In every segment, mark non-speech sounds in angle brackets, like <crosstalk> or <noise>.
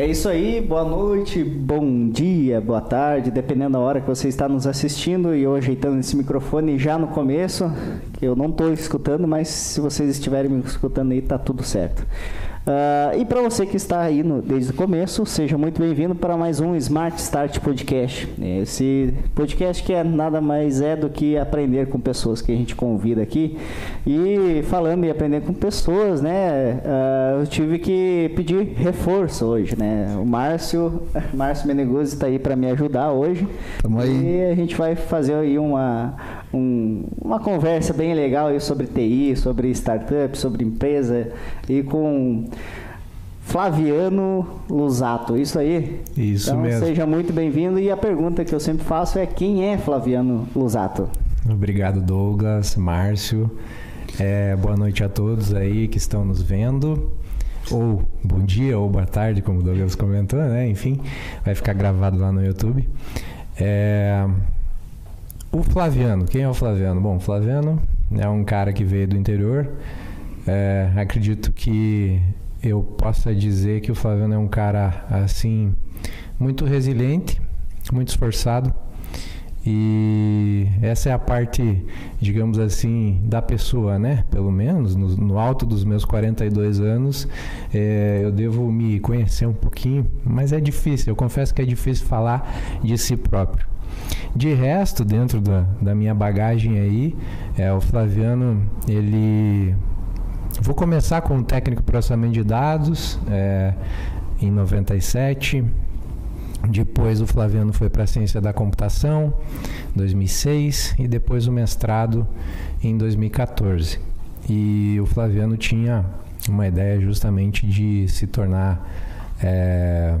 É isso aí, boa noite, bom dia, boa tarde, dependendo da hora que você está nos assistindo. E eu ajeitando esse microfone já no começo, que eu não estou escutando, mas se vocês estiverem me escutando aí, tá tudo certo. Uh, e para você que está aí no, desde o começo, seja muito bem-vindo para mais um Smart Start Podcast. Esse podcast que é nada mais é do que aprender com pessoas que a gente convida aqui. E falando em aprender com pessoas, né? Uh, eu tive que pedir reforço hoje, né? O Márcio, <laughs> Márcio Meneguzzi está aí para me ajudar hoje. Tamo aí. E a gente vai fazer aí uma, um, uma conversa bem legal aí sobre TI, sobre startup, sobre empresa e com Flaviano Lusato, isso aí? Isso então, mesmo. Seja muito bem-vindo e a pergunta que eu sempre faço é quem é Flaviano Lusato? Obrigado, Douglas, Márcio. É, boa noite a todos aí que estão nos vendo. Ou bom dia ou boa tarde, como o Douglas comentou, né? Enfim, vai ficar gravado lá no YouTube. É... O Flaviano, quem é o Flaviano? Bom, o Flaviano é um cara que veio do interior. É, acredito que eu possa dizer que o Flaviano é um cara assim muito resiliente, muito esforçado. E essa é a parte, digamos assim, da pessoa, né? Pelo menos no, no alto dos meus 42 anos, é, eu devo me conhecer um pouquinho, mas é difícil, eu confesso que é difícil falar de si próprio. De resto, dentro da, da minha bagagem aí, é, o Flaviano, ele Vou começar com o técnico processamento de dados, é, em 97. Depois o Flaviano foi para a ciência da computação, 2006, e depois o mestrado em 2014. E o Flaviano tinha uma ideia justamente de se tornar, é,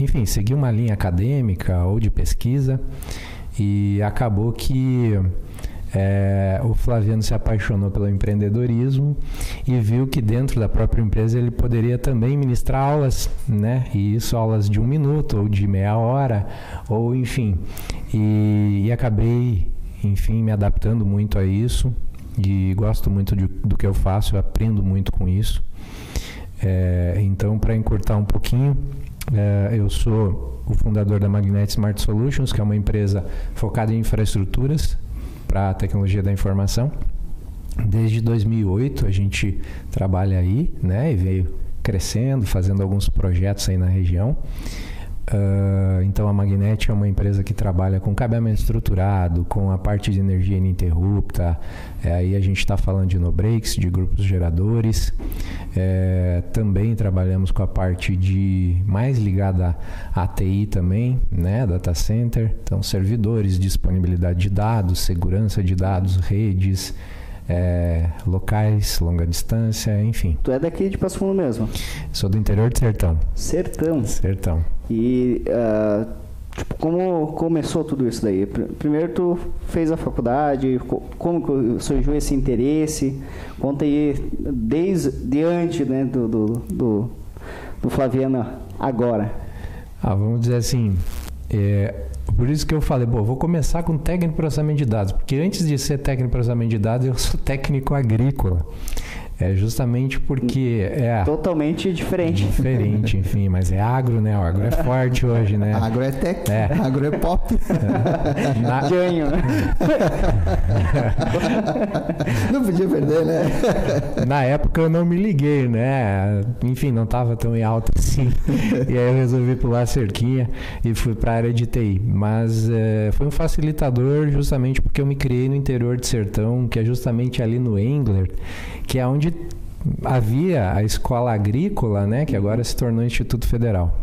enfim, seguir uma linha acadêmica ou de pesquisa, e acabou que é, o Flaviano se apaixonou pelo empreendedorismo e viu que dentro da própria empresa ele poderia também ministrar aulas, né? E isso aulas de um minuto ou de meia hora, ou enfim. E, e acabei, enfim, me adaptando muito a isso e gosto muito de, do que eu faço, eu aprendo muito com isso. É, então, para encurtar um pouquinho, é, eu sou o fundador da Magnet Smart Solutions, que é uma empresa focada em infraestruturas para a tecnologia da informação. Desde 2008 a gente trabalha aí, né? E veio crescendo, fazendo alguns projetos aí na região. Uh, então a Magnet é uma empresa que trabalha com cabeamento estruturado, com a parte de energia ininterrupta. É, aí a gente está falando de no-breaks, de grupos geradores. É, também trabalhamos com a parte de mais ligada à TI também, né, data center. Então servidores, disponibilidade de dados, segurança de dados, redes é, locais, longa distância, enfim. Tu é daqui de Passo Fundo mesmo? Sou do interior de Sertão. Sertão? Sertão. E uh, tipo, como começou tudo isso daí? Primeiro tu fez a faculdade, como surgiu esse interesse? Conta aí desde diante né, do, do, do, do Flaviano agora. Ah, vamos dizer assim, é, por isso que eu falei, bom, vou começar com técnico de processamento de dados, porque antes de ser técnico de processamento de dados, eu sou técnico agrícola. É justamente porque é totalmente diferente. Diferente, enfim, mas é agro, né? O agro é forte hoje, né? Agro é tech, é. agro é pop. É. <laughs> Na... Ganho. não podia perder, né? Na época eu não me liguei, né? Enfim, não estava tão em alta assim. E aí eu resolvi pular a cerquinha e fui para a área de TI. Mas é, foi um facilitador justamente porque eu me criei no interior de Sertão, que é justamente ali no Engler, que é onde havia a escola agrícola, né, que agora se tornou Instituto Federal.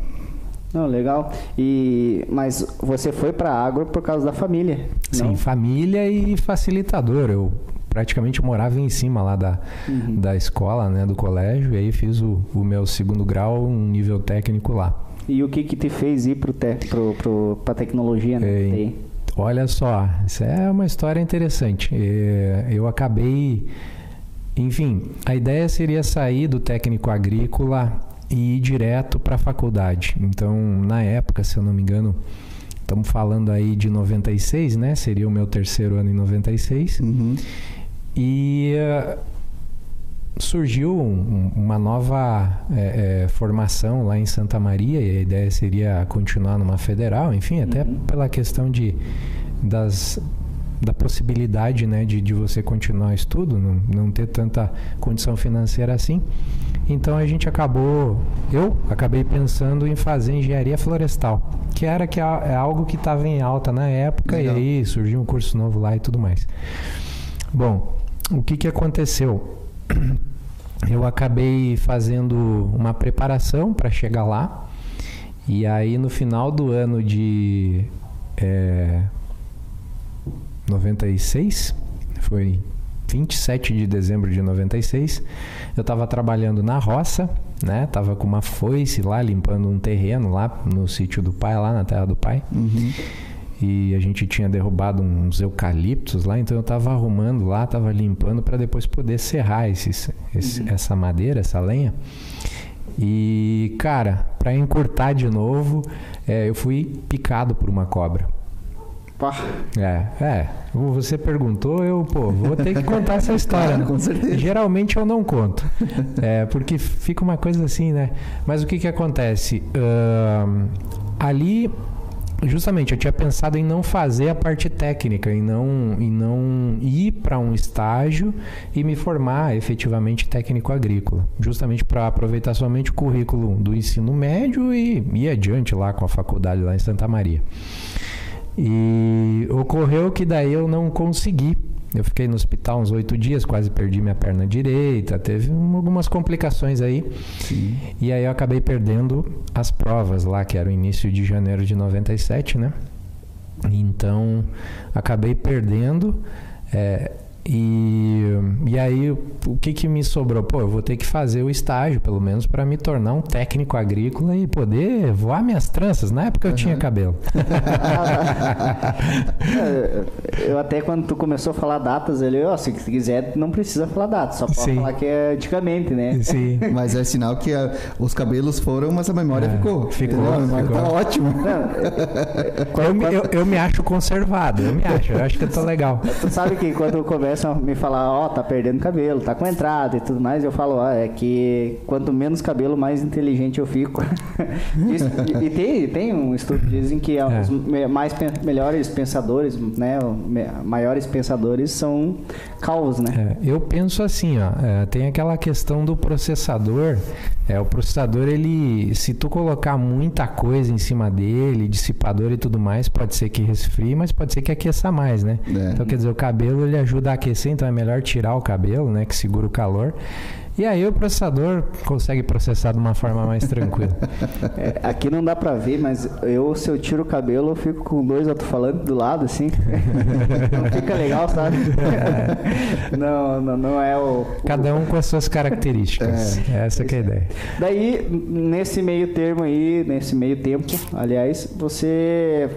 Não, legal. E mas você foi para agro por causa da família? Sim, não? família e facilitador. Eu praticamente morava em cima lá da, uhum. da escola, né, do colégio, e aí fiz o, o meu segundo grau, um nível técnico lá. E o que que te fez ir para te, pro, pro, a tecnologia, né? É, olha só, isso é uma história interessante. É, eu acabei enfim, a ideia seria sair do técnico agrícola e ir direto para a faculdade. Então, na época, se eu não me engano, estamos falando aí de 96, né? Seria o meu terceiro ano em 96. Uhum. E uh, surgiu um, uma nova é, é, formação lá em Santa Maria e a ideia seria continuar numa federal, enfim, até uhum. pela questão de das da possibilidade né, de, de você continuar estudo, não, não ter tanta condição financeira assim. Então a gente acabou, eu acabei pensando em fazer engenharia florestal, que era que é, é algo que estava em alta na época Legal. e aí surgiu um curso novo lá e tudo mais. Bom, o que, que aconteceu? <clears throat> Eu acabei fazendo uma preparação para chegar lá e aí no final do ano de é, 96, foi 27 de dezembro de 96. Eu estava trabalhando na roça, né? Tava com uma foice lá limpando um terreno lá no sítio do pai, lá na terra do pai. Uhum. E a gente tinha derrubado uns eucaliptos lá, então eu estava arrumando lá, estava limpando para depois poder serrar esses, esse, uhum. essa madeira, essa lenha. E, cara, para encurtar de novo, é, eu fui picado por uma cobra. Pá. É, é. Você perguntou, eu, pô, vou ter que contar essa <laughs> história. Né? Com certeza. Geralmente eu não conto. É, porque fica uma coisa assim, né? Mas o que que acontece? Uh, ali, justamente, eu tinha pensado em não fazer a parte técnica, em não, em não ir para um estágio e me formar efetivamente técnico agrícola. Justamente para aproveitar somente o currículo do ensino médio e ir adiante lá com a faculdade lá em Santa Maria. E ocorreu que daí eu não consegui. Eu fiquei no hospital uns oito dias, quase perdi minha perna direita, teve algumas complicações aí. Sim. E aí eu acabei perdendo as provas lá, que era o início de janeiro de 97, né? Então, acabei perdendo. É, e, e aí, o que, que me sobrou? Pô, eu vou ter que fazer o estágio, pelo menos, para me tornar um técnico agrícola e poder voar minhas tranças. Na época eu uhum. tinha cabelo. <laughs> eu até quando tu começou a falar datas, ele, ó, se quiser, não precisa falar datas, só pode Sim. falar que é antigamente, né? Sim. <laughs> mas é sinal que a, os cabelos foram, mas a memória é, ficou. Ficou. A memória ficou. tá ótimo. eu, eu, eu, me acho conservado, eu me acho, eu acho que eu tô legal. Tu sabe que quando começa começam a me falar, ó, oh, tá perdendo cabelo, tá com entrada e tudo mais, eu falo, ó, oh, é que quanto menos cabelo, mais inteligente eu fico. <laughs> e, e, tem, tem um estudo que dizem que é. os mais melhores pensadores, né, maiores pensadores são calvos, né? É, eu penso assim, ó, é, tem aquela questão do processador, é, o processador, ele, se tu colocar muita coisa em cima dele, dissipador e tudo mais, pode ser que resfrie, mas pode ser que aqueça mais, né? É. Então, quer dizer, o cabelo, ele ajuda a aquecer, então é melhor tirar o cabelo, né? Que segura o calor. E aí o processador consegue processar de uma forma mais tranquila. <laughs> É, aqui não dá pra ver, mas eu, se eu tiro o cabelo, eu fico com dois alto-falantes do lado, assim. não fica legal, sabe? É. <laughs> Não, não, não é o, Cada um com as suas características. É, Essa é a ideia. Daí, nesse meio termo aí, nesse meio tempo, aliás, você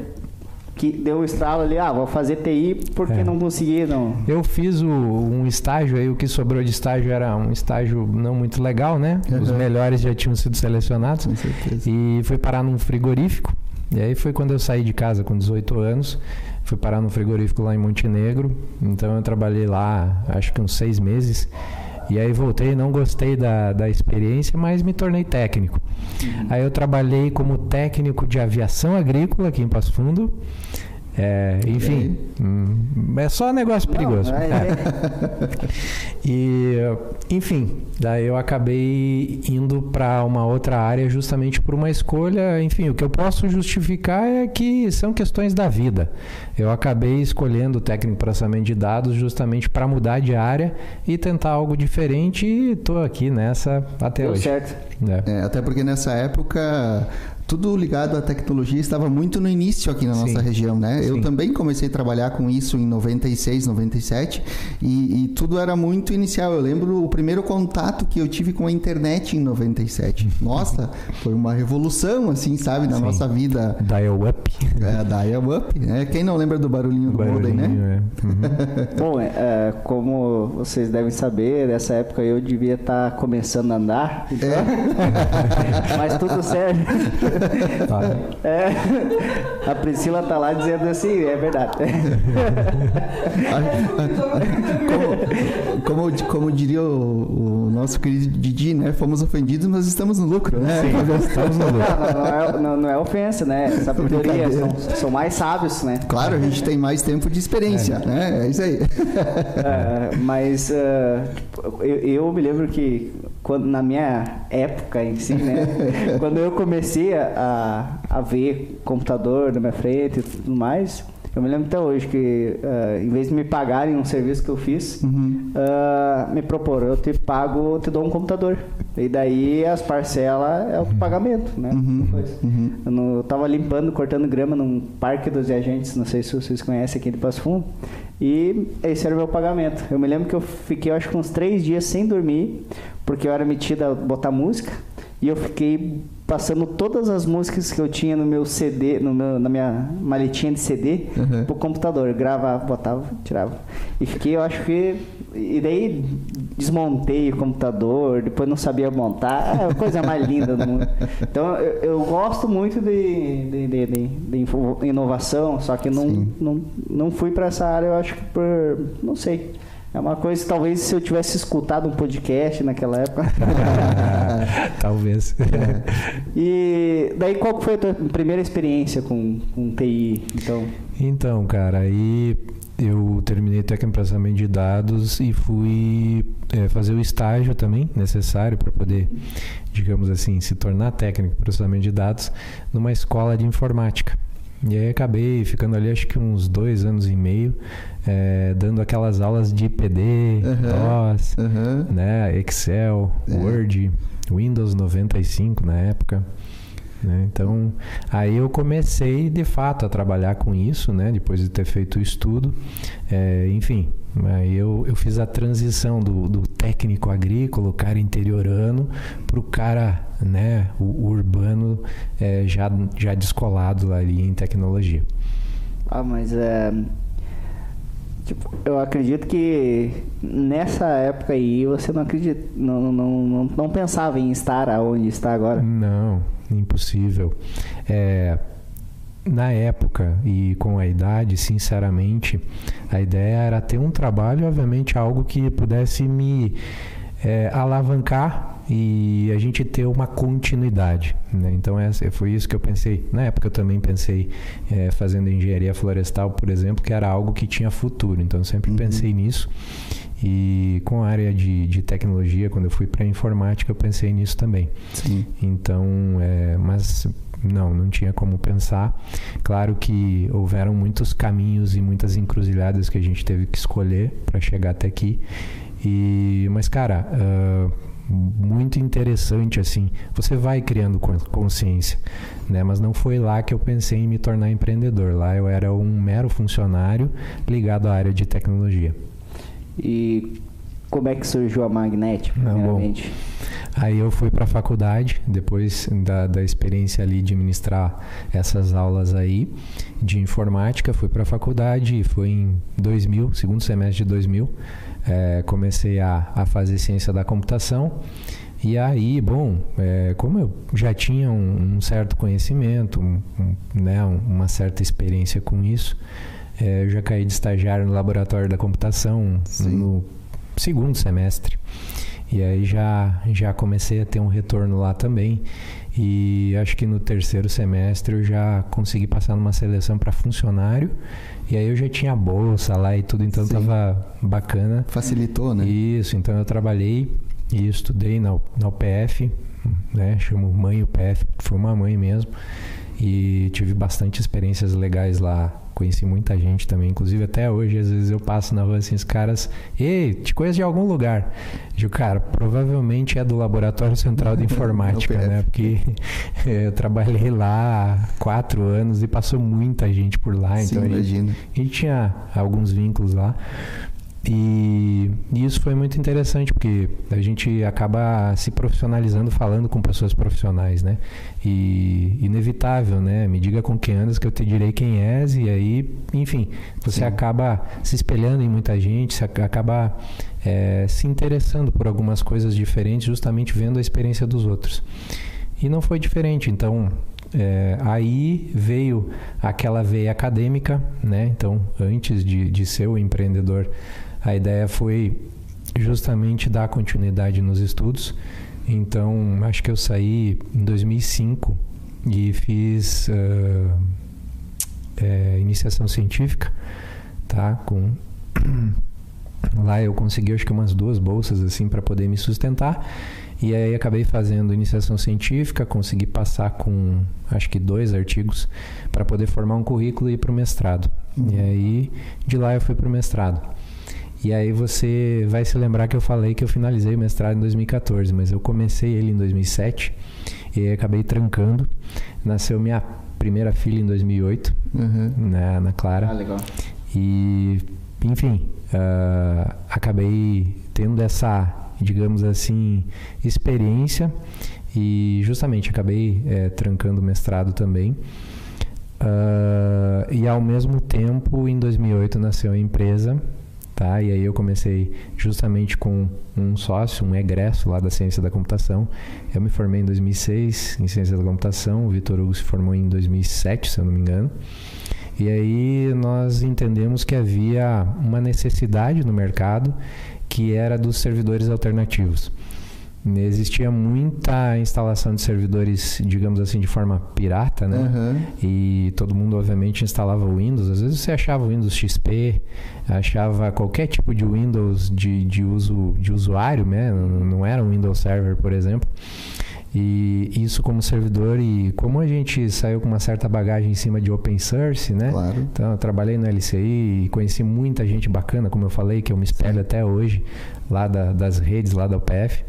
que deu um estralo ali, ah, vou fazer TI porque é. não consegui, não. Eu fiz o, um estágio aí, o que sobrou de estágio era um estágio não muito legal, né? Uhum. Os melhores já tinham sido selecionados. Com certeza. E fui parar num frigorífico. E aí foi quando eu saí de casa com 18 anos. Fui parar num frigorífico lá em Montenegro. Então eu trabalhei lá, acho que uns seis meses. E aí voltei, não gostei da, da experiência, mas me tornei técnico. Uhum. Aí eu trabalhei como técnico de aviação agrícola aqui em Passo Fundo. É, enfim, hum, é só negócio perigoso. Não, é, é. e, enfim, daí eu acabei indo para uma outra área justamente por uma escolha. Enfim, o que eu posso justificar é que são questões da vida. Eu acabei escolhendo o técnico de processamento de dados justamente para mudar de área e tentar algo diferente e estou aqui nessa até Deu hoje. certo. É. É, até porque nessa época tudo ligado à tecnologia estava muito no início aqui na nossa Sim. região, né? Sim. Eu também comecei a trabalhar com isso em 96, 97 e, e, tudo era muito inicial. Eu lembro o primeiro contato que eu tive com a internet em 97. <laughs> Nossa, foi uma revolução, assim, sabe, na Sim. nossa vida. Dial up. É, dial up. É, quem não lembra do barulhinho do barulhinho, modem, né? É. Uhum. <laughs> Bom, é, é, como vocês devem saber, nessa época eu devia estar tá começando a andar. Então... É. <laughs> Mas tudo certo. É, a Priscila tá lá dizendo assim, é verdade. como, como, como, diria o, o, nosso querido Didi, né? Fomos ofendidos, mas estamos no lucro, né? Sim, estamos no lucro. Não, não, é, não, não é ofensa, né? Sabedoria, são, são mais sábios, né? Claro, a gente tem mais tempo de experiência, é. né? É isso aí. Uh, mas uh, eu, eu, me lembro que quando, na minha época em si, né? <laughs> quando eu comecei a, a ver computador na minha frente e tudo mais, eu me lembro até hoje que, uh, em vez de me pagarem um serviço que eu fiz, uhum. uh, me proporam, eu te pago, eu te dou um computador. E daí as parcelas é o pagamento, né? Uhum. Uhum. Eu, não, eu tava limpando, cortando grama num parque dos viajantes, não sei se vocês conhecem aqui de Passo Fundo. E esse era o meu pagamento. Eu me lembro que eu fiquei, acho que uns três dias sem dormir, porque eu era metido a botar música. E eu fiquei passando todas as músicas que eu tinha no meu CD, no meu, na minha maletinha de CD, uhum. pro computador. Gravava, botava, tirava. E fiquei, eu acho que. E daí desmontei o computador, depois não sabia montar. É a coisa mais <laughs> linda do mundo. Então eu, eu gosto muito de, de, de, de, inovação, só que não, não, não fui para essa área, eu acho que por. não sei. É uma coisa que talvez se eu tivesse escutado um podcast naquela época. <laughs> talvez. É. <laughs> E daí qual foi a tua primeira experiência com, com TI, então? Então, cara, aí eu terminei técnico em processamento de dados e fui é, fazer o estágio também necessário para poder, digamos assim, se tornar técnico em processamento de dados numa escola de informática. E aí acabei ficando ali acho que uns dois anos e meio é, dando aquelas aulas de PD, uhum, DOS, uhum. Né, Excel, é. Word, Windows 95 na época. Né? Então, aí eu comecei de fato a trabalhar com isso, né? depois de ter feito o estudo. É, enfim, eu, eu fiz a transição do, do técnico agrícola, o cara interiorano, para o cara né, o, o urbano é, já, já descolado ali em tecnologia. Ah, mas é, Tipo, eu acredito que nessa época aí você não acredita, não, não, não, não pensava em estar aonde está agora. Não, impossível. É, na época e com a idade, sinceramente, a ideia era ter um trabalho, obviamente, algo que pudesse me é, alavancar e a gente ter uma continuidade. Né? Então essa, foi isso que eu pensei. Na época eu também pensei é, fazendo engenharia florestal, por exemplo, que era algo que tinha futuro. Então eu sempre uhum. pensei nisso. E com a área de, de tecnologia, quando eu fui para informática, eu pensei nisso também. Sim. Então, é, mas não, não tinha como pensar. Claro que houveram muitos caminhos e muitas encruzilhadas que a gente teve que escolher para chegar até aqui. E, mas, cara, uh, muito interessante assim. Você vai criando consciência, né? Mas não foi lá que eu pensei em me tornar empreendedor. Lá eu era um mero funcionário ligado à área de tecnologia. E como é que surgiu a Magnet, primeiramente? Ah, Aí eu fui para a faculdade, depois da, da experiência ali de ministrar essas aulas aí de informática, fui para a faculdade e foi em 2000, segundo semestre de 2000, é, comecei a, a fazer ciência da computação. E aí, bom, é, como eu já tinha um, um certo conhecimento, um, um, né, uma certa experiência com isso, é, eu já caí de estagiário no laboratório da computação Sim. no segundo semestre. E aí já, já comecei a ter um retorno lá também. E acho que no terceiro semestre eu já consegui passar numa seleção para funcionário e aí eu já tinha bolsa lá e tudo, então Sim. tava bacana. Facilitou, né? Isso, então eu trabalhei e estudei na, na UPF, né? Chamo mãe UPF, foi uma mãe mesmo. E tive bastante experiências legais lá Conheci muita gente também, inclusive até hoje, às vezes eu passo na rua assim, os caras, ei, te conheço de algum lugar. Digo, cara, provavelmente é do Laboratório Central de <laughs> Informática, né? Porque <laughs> eu trabalhei lá há quatro anos e passou muita gente por lá, Sim, então a gente, a gente tinha alguns vínculos lá. E, isso foi muito interessante porque a gente acaba se profissionalizando falando com pessoas profissionais, né? E inevitável, né? Me diga com quem andas que eu te direi quem és e aí, enfim, você Sim. acaba se espelhando em muita gente, você acaba é, se interessando por algumas coisas diferentes, justamente vendo a experiência dos outros. E não foi diferente, então é, aí veio aquela veia acadêmica, né? Então, antes de, de ser o empreendedor, a ideia foi justamente dar continuidade nos estudos. Então, acho que eu saí em 2005 e fiz uh, é, iniciação científica, tá? Com <clears throat> lá eu consegui acho que umas duas bolsas assim para poder me sustentar e aí acabei fazendo iniciação científica, consegui passar com acho que dois artigos para poder formar um currículo e ir para o mestrado. Uhum. E aí de lá eu fui para o mestrado. E aí você vai se lembrar que eu falei que eu finalizei o mestrado em 2014, mas eu comecei ele em 2007 e acabei trancando. Nasceu minha primeira filha em 2008, uhum. na, na Clara. Ah, legal. E, enfim, uh, acabei tendo essa digamos assim, experiência e justamente acabei é, trancando o mestrado também. Uh, e ao mesmo tempo, em 2008 nasceu a empresa, tá? E aí eu comecei justamente com um sócio, um egresso lá da ciência da computação. Eu me formei em 2006 em ciência da computação, o Vitor Hugo se formou em 2007, se eu não me engano. E aí nós entendemos que havia uma necessidade no mercado que era dos servidores alternativos. Existia muita instalação de servidores, digamos assim, de forma pirata, né? Uhum. E todo mundo, obviamente, instalava o Windows. Às vezes você achava o Windows XP, achava qualquer tipo de Windows de, de uso de usuário, né? Não, era um Windows Server, por exemplo. E isso como servidor e como a gente saiu com uma certa bagagem em cima de open source, né? Claro. Então, eu trabalhei no LCI e conheci muita gente bacana, como eu falei, que eu me espelho Sim. até hoje, lá da, das redes, lá da UPF.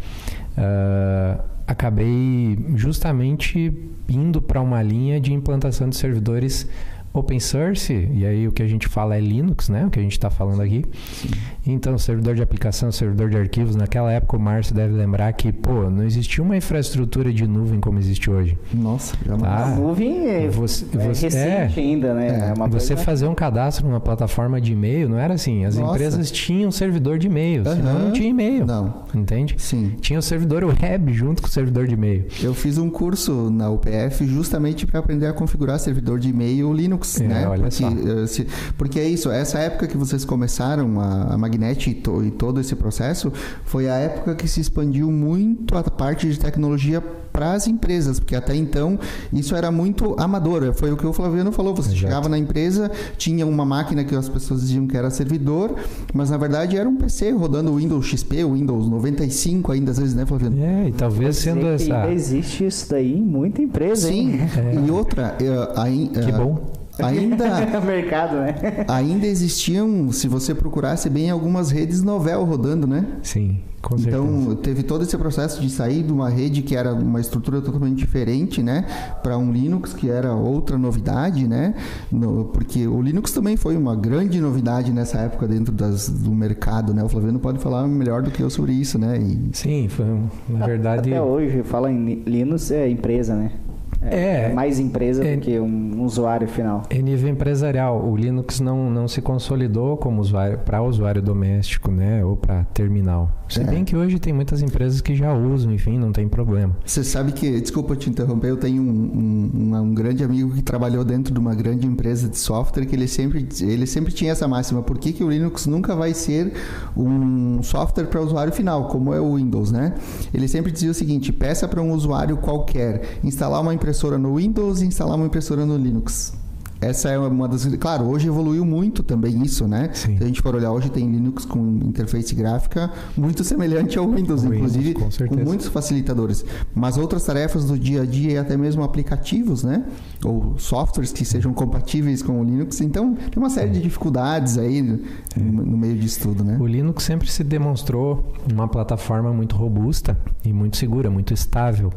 Uh, acabei justamente indo para uma linha de implantação de servidores open source, e aí o que a gente fala é Linux, né? O que a gente está falando aqui. Sim. Então, servidor de aplicação, servidor de arquivos, naquela época o Márcio deve lembrar que, pô, não existia uma infraestrutura de nuvem como existe hoje. Nossa, já tá? A nuvem é, você, é você, recente é, ainda, né? É, é você coisa... fazer um cadastro numa plataforma de e-mail não era assim. As Nossa. empresas tinham servidor de e-mail, uhum. senão não tinha e-mail. Não. Entende? Sim. Tinha o servidor web junto com o servidor de e-mail. Eu fiz um curso na UPF justamente para aprender a configurar servidor de e-mail Linux Linux, é, né? Olha porque, só. Eh, se, porque é isso, essa época que vocês começaram a, a Magnet e, to, e todo esse processo foi a época que se expandiu muito a parte de tecnologia para as empresas, porque até então isso era muito amador. Foi o que o Flaviano falou. Você Exato. chegava na empresa, tinha uma máquina que as pessoas diziam que era servidor, mas na verdade era um PC rodando o Windows XP, o Windows 95 ainda às vezes, né, Flaviano? É, e talvez sendo essa. Ainda existe isso daí em muita empresa, Sim, hein? É. e outra, uh, aí, uh, que bom. Ainda, <laughs> mercado, né? ainda existiam, se você procurasse bem, algumas redes novel rodando, né? Sim, com então, certeza. Então, teve todo esse processo de sair de uma rede que era uma estrutura totalmente diferente, né? Para um Linux, que era outra novidade, né? No, porque o Linux também foi uma grande novidade nessa época dentro das, do mercado, né? O Flaviano pode falar melhor do que eu sobre isso, né? E... Sim, foi, na verdade... Até hoje, fala em Linux, é empresa, né? É, é, mais empresa é, do que um usuário final. Em nível empresarial, o Linux não, não se consolidou como usuário para usuário doméstico, né, ou para terminal. Se é. bem que hoje tem muitas empresas que já usam, enfim, não tem problema. Você sabe que, desculpa te interromper, eu tenho um, um, um, grande amigo que trabalhou dentro de uma grande empresa de software que ele sempre, ele sempre tinha essa máxima: por que, que o Linux nunca vai ser um software para usuário final, como é o Windows, né? Ele sempre dizia o seguinte: peça para um usuário qualquer instalar uma impressora impressora no Windows e instalar uma impressora no Linux. Essa é uma das. Claro, hoje evoluiu muito também isso, né? Sim. Se a gente for olhar hoje, tem Linux com interface gráfica muito <laughs> semelhante ao Windows, o inclusive Windows, com, com, muitos facilitadores. Mas outras tarefas do dia a dia e até mesmo aplicativos, né? Ou softwares que sejam compatíveis com o Linux. Então, tem uma série de dificuldades aí no, no meio disso tudo, né? O Linux sempre se demonstrou uma plataforma muito robusta e muito segura, muito estável.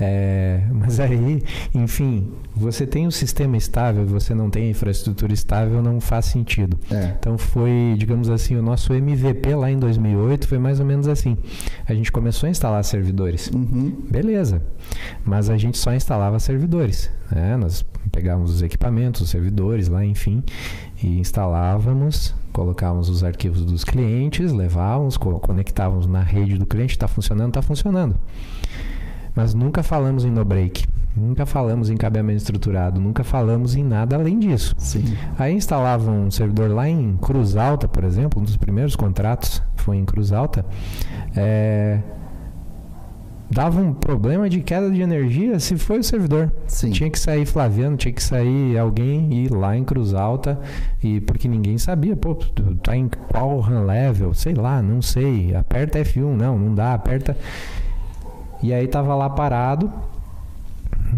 É, mas aí, enfim, você tem um sistema estável, você não tem infraestrutura estável, não faz sentido. É. Então foi, digamos assim, o nosso MVP lá em 2008 foi mais ou menos assim. A gente começou a instalar servidores. Uhum. Beleza. Mas a gente só instalava servidores. Né? Nós pegávamos os equipamentos, os servidores lá, enfim, e instalávamos, colocávamos os arquivos dos clientes, levávamos, conectávamos na rede do cliente, está funcionando, está funcionando mas nunca falamos em no break. Nunca falamos em cabeamento estruturado, nunca falamos em nada além disso. Sim. Aí instalava um servidor lá em Cruz Alta, por exemplo, um dos primeiros contratos foi em Cruz Alta. É, dava um problema de queda de energia se foi o servidor. Sim. Tinha que sair Flaviano, tinha que sair alguém ir lá em Cruz Alta e porque ninguém sabia, pô, tá em qual RAM level, sei lá, não sei. Aperta F1, não, não dá, aperta. E aí tava lá parado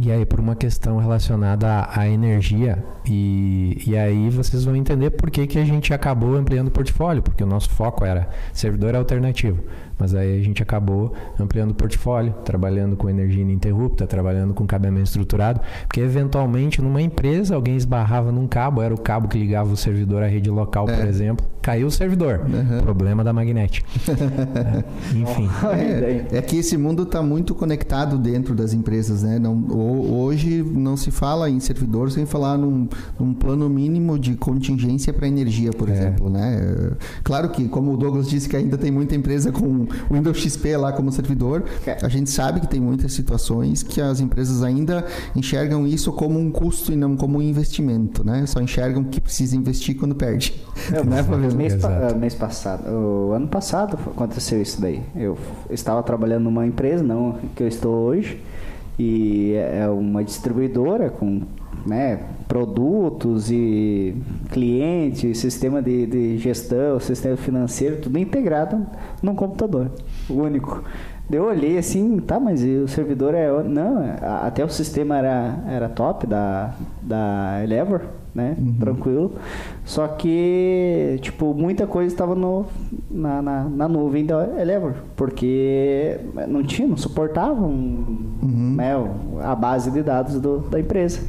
e aí, por uma questão relacionada à, à energia, e, e aí vocês vão entender por que, que a gente acabou ampliando o portfólio, porque o nosso foco era servidor alternativo. Mas aí a gente acabou ampliando o portfólio, trabalhando com energia ininterrupta, trabalhando com cabeamento estruturado, porque eventualmente numa empresa alguém esbarrava num cabo, era o cabo que ligava o servidor à rede local, é. por exemplo, caiu o servidor. Uhum. Problema da magnética. <laughs> é. Enfim. É, é, que esse mundo está muito conectado dentro das empresas, né? Não, hoje não se fala em servidor sem falar num, num plano mínimo de contingência para energia, por é. exemplo, né? Claro que, como o Douglas disse, que ainda tem muita empresa com o Windows XP lá como servidor, é. a gente sabe que tem muitas situações que as empresas ainda enxergam isso como um custo e não como um investimento, né? Só enxergam que precisa investir quando perde. É, né, mês, pa mês passado, o ano passado aconteceu isso daí. Eu estava trabalhando numa empresa, não que eu estou hoje, e é uma distribuidora com né, produtos e clientes, sistema de, de gestão, sistema financeiro, tudo integrado num computador único. Eu olhei assim, tá, mas o servidor é. Não, até o sistema era, era top da, da Elever, né? Uhum. Tranquilo. Só que, tipo, muita coisa estava no, na, na, na, nuvem da Elever, porque não tinha, não suportavam uhum. né, a base de dados do, da empresa.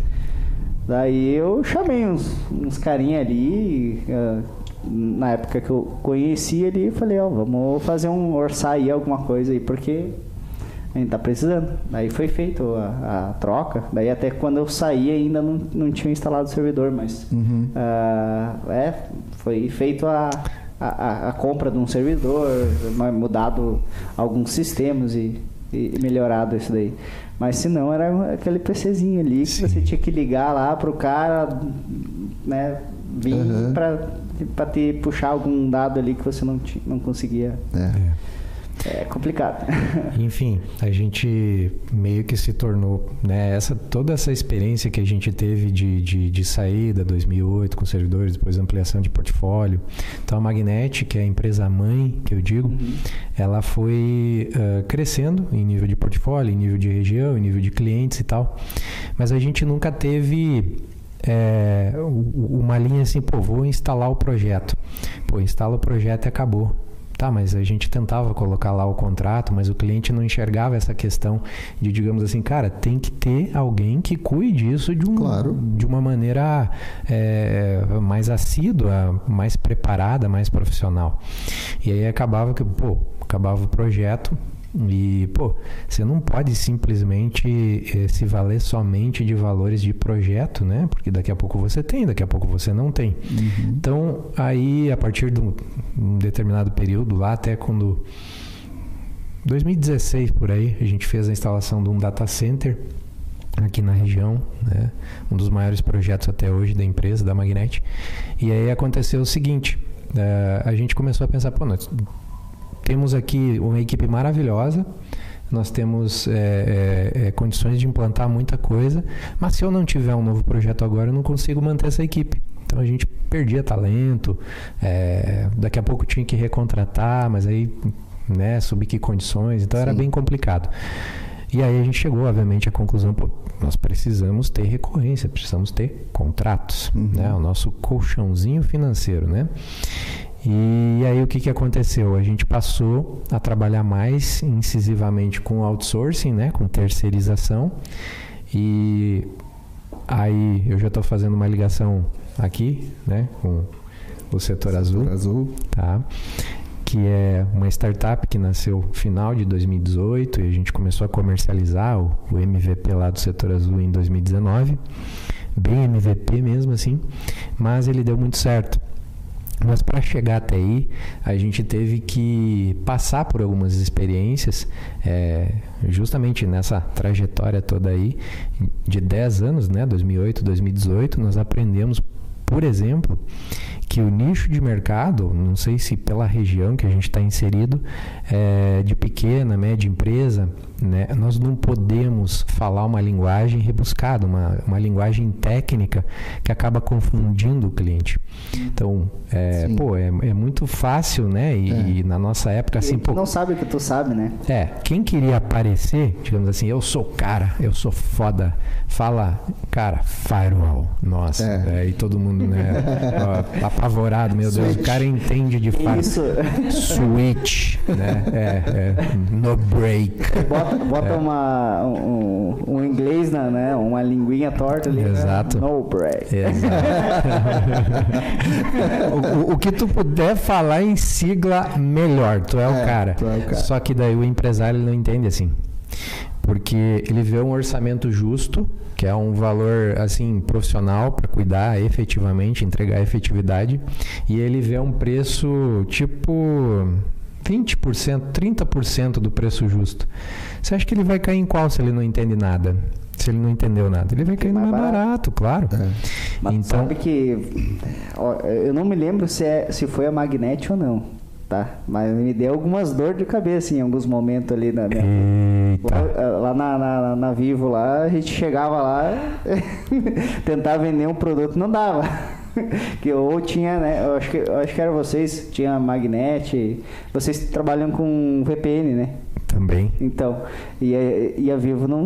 Daí eu chamei uns, uns carinha ali, uh, na época que eu conheci ali, falei, ó, vamos fazer um orçar aí alguma coisa aí, porque a gente tá precisando. Daí foi feito a, a, troca. Daí até quando eu saí ainda não, não tinha instalado o servidor, mas uhum. uh, é, foi feito a, a, a, compra de um servidor, mudado alguns sistemas e, e melhorado isso daí. Mas se não, era aquele PCzinho ali que Sim. você tinha que ligar lá pro cara, né, vir uhum. para te puxar algum dado ali que você não, não conseguia. É. é. Complicado. <laughs> Enfim, a gente meio que se tornou, né? Essa, toda essa experiência que a gente teve de, de, de saída 2008 com servidores, depois ampliação de portfólio. Então a Magnet, que é a empresa mãe, que eu digo, uhum. ela foi uh, crescendo em nível de portfólio, em nível de região, em nível de clientes e tal. Mas a gente nunca teve é, uma linha assim, pô, vou instalar o projeto. Pô, instala o projeto e acabou. Tá, mas a gente tentava colocar lá o contrato, mas o cliente não enxergava essa questão de, digamos assim, cara, tem que ter alguém que cuide disso de, um, claro. de uma maneira é, mais assídua, mais preparada, mais profissional. E aí acabava que, pô, acabava o projeto, e, pô, você não pode simplesmente eh, se valer somente de valores de projeto, né? Porque daqui a pouco você tem, daqui a pouco você não tem. Uhum. Então, aí, a partir de um, um determinado período, lá até quando. 2016 por aí, a gente fez a instalação de um data center aqui na região, né? um dos maiores projetos até hoje da empresa, da Magnet. E aí aconteceu o seguinte: uh, a gente começou a pensar, pô, nós temos aqui uma equipe maravilhosa, nós temos é, é, é, condições de implantar muita coisa, mas se eu não tiver um novo projeto agora, eu não consigo manter essa equipe. Então a gente perdia talento, é, daqui a pouco tinha que recontratar, mas aí, né, sob que condições, então Sim. era bem complicado. E aí a gente chegou, obviamente, à conclusão, pô, nós precisamos ter recorrência, precisamos ter contratos, uhum. né? O nosso colchãozinho financeiro, né? E aí o que, que aconteceu? A gente passou a trabalhar mais incisivamente com outsourcing, né? com terceirização. E aí eu já estou fazendo uma ligação aqui né? com o setor, setor azul. azul. Tá? que é uma startup que nasceu no final de 2018 e a gente começou a comercializar o, o MVP lá do setor azul em 2019, bem MVP mesmo assim, mas ele deu muito certo. Mas para chegar até aí, a gente teve que passar por algumas experiências, é, justamente nessa trajetória toda aí, de 10 anos, né, 2008, 2018, nós aprendemos, por exemplo, que o nicho de mercado, não sei se pela região que a gente está inserido, é, de pequena, média empresa, né, nós não podemos falar uma linguagem rebuscada, uma, uma linguagem técnica que acaba confundindo o cliente. Então, é, pô, é, é, muito fácil, né? E, é. e na nossa época, assim, pô. Não sabe o que tu sabe, né? É, quem queria aparecer, digamos assim, eu sou cara, eu sou foda, fala, cara, firewall, nossa. É. É, e todo mundo, né? <laughs> apavorado, meu Deus, o cara entende de fato. Isso. Switch, né? É, é, no break. Bota, bota é. uma, um, um, inglês, na, né? Uma linguinha torta ali. Exato. Né? No break. Exato. <laughs> o, o, que tu puder falar em sigla, melhor. Tu é, o, é, cara. Tu é o cara. Só que daí o empresário não entende assim. Porque ele vê um orçamento justo, que é um valor assim profissional para cuidar efetivamente, entregar efetividade, e ele vê um preço tipo 20%, 30% do preço justo. Você acha que ele vai cair em qual se ele não entende nada? Se ele não entendeu nada, ele vai cair no mais barato, barato claro. É. Mas então, sabe que ó, eu não me lembro se, é, se foi a Magnete ou não, tá? Mas me deu algumas dores de cabeça em alguns momentos ali na minha, lá na, na, na, Vivo lá, a gente chegava lá, <laughs> tentar vender um produto não dava. <laughs> que ou tinha, né? Eu acho que, eu acho que era vocês, tinha Magnet, vocês trabalham com VPN, né? Também. Então, e a, e a Vivo não,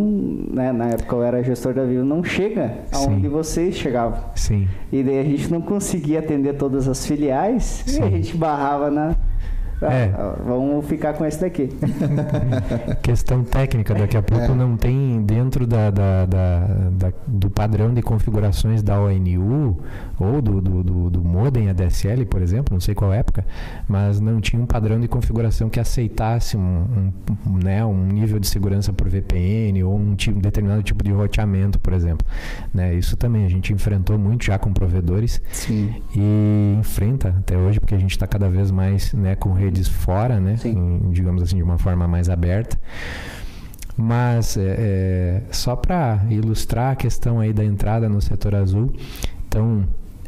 né, na época eu era gestor da Vivo, não chega aonde Sim. vocês chegavam. Sim. E daí a gente não conseguia atender todas as filiais Sim. e a gente barrava na ah, é. Vamos ficar com esse daqui. <laughs> Questão técnica, daqui a pouco é. não tem dentro da, da, da, do padrão de configurações da ONU ou do, do, do, do modem ADSL, por exemplo, não sei qual época, mas não tinha um padrão de configuração que aceitasse um, um, né, um nível de segurança por VPN ou um, tipo, um determinado tipo de roteamento, por exemplo. Né, isso também a gente enfrentou muito já com provedores Sim. e enfrenta até hoje, porque a gente está cada vez mais né, com redes redes fora, né? Em, digamos assim, de uma forma mais aberta. Mas é, é, só para ilustrar a questão aí da entrada no setor azul, então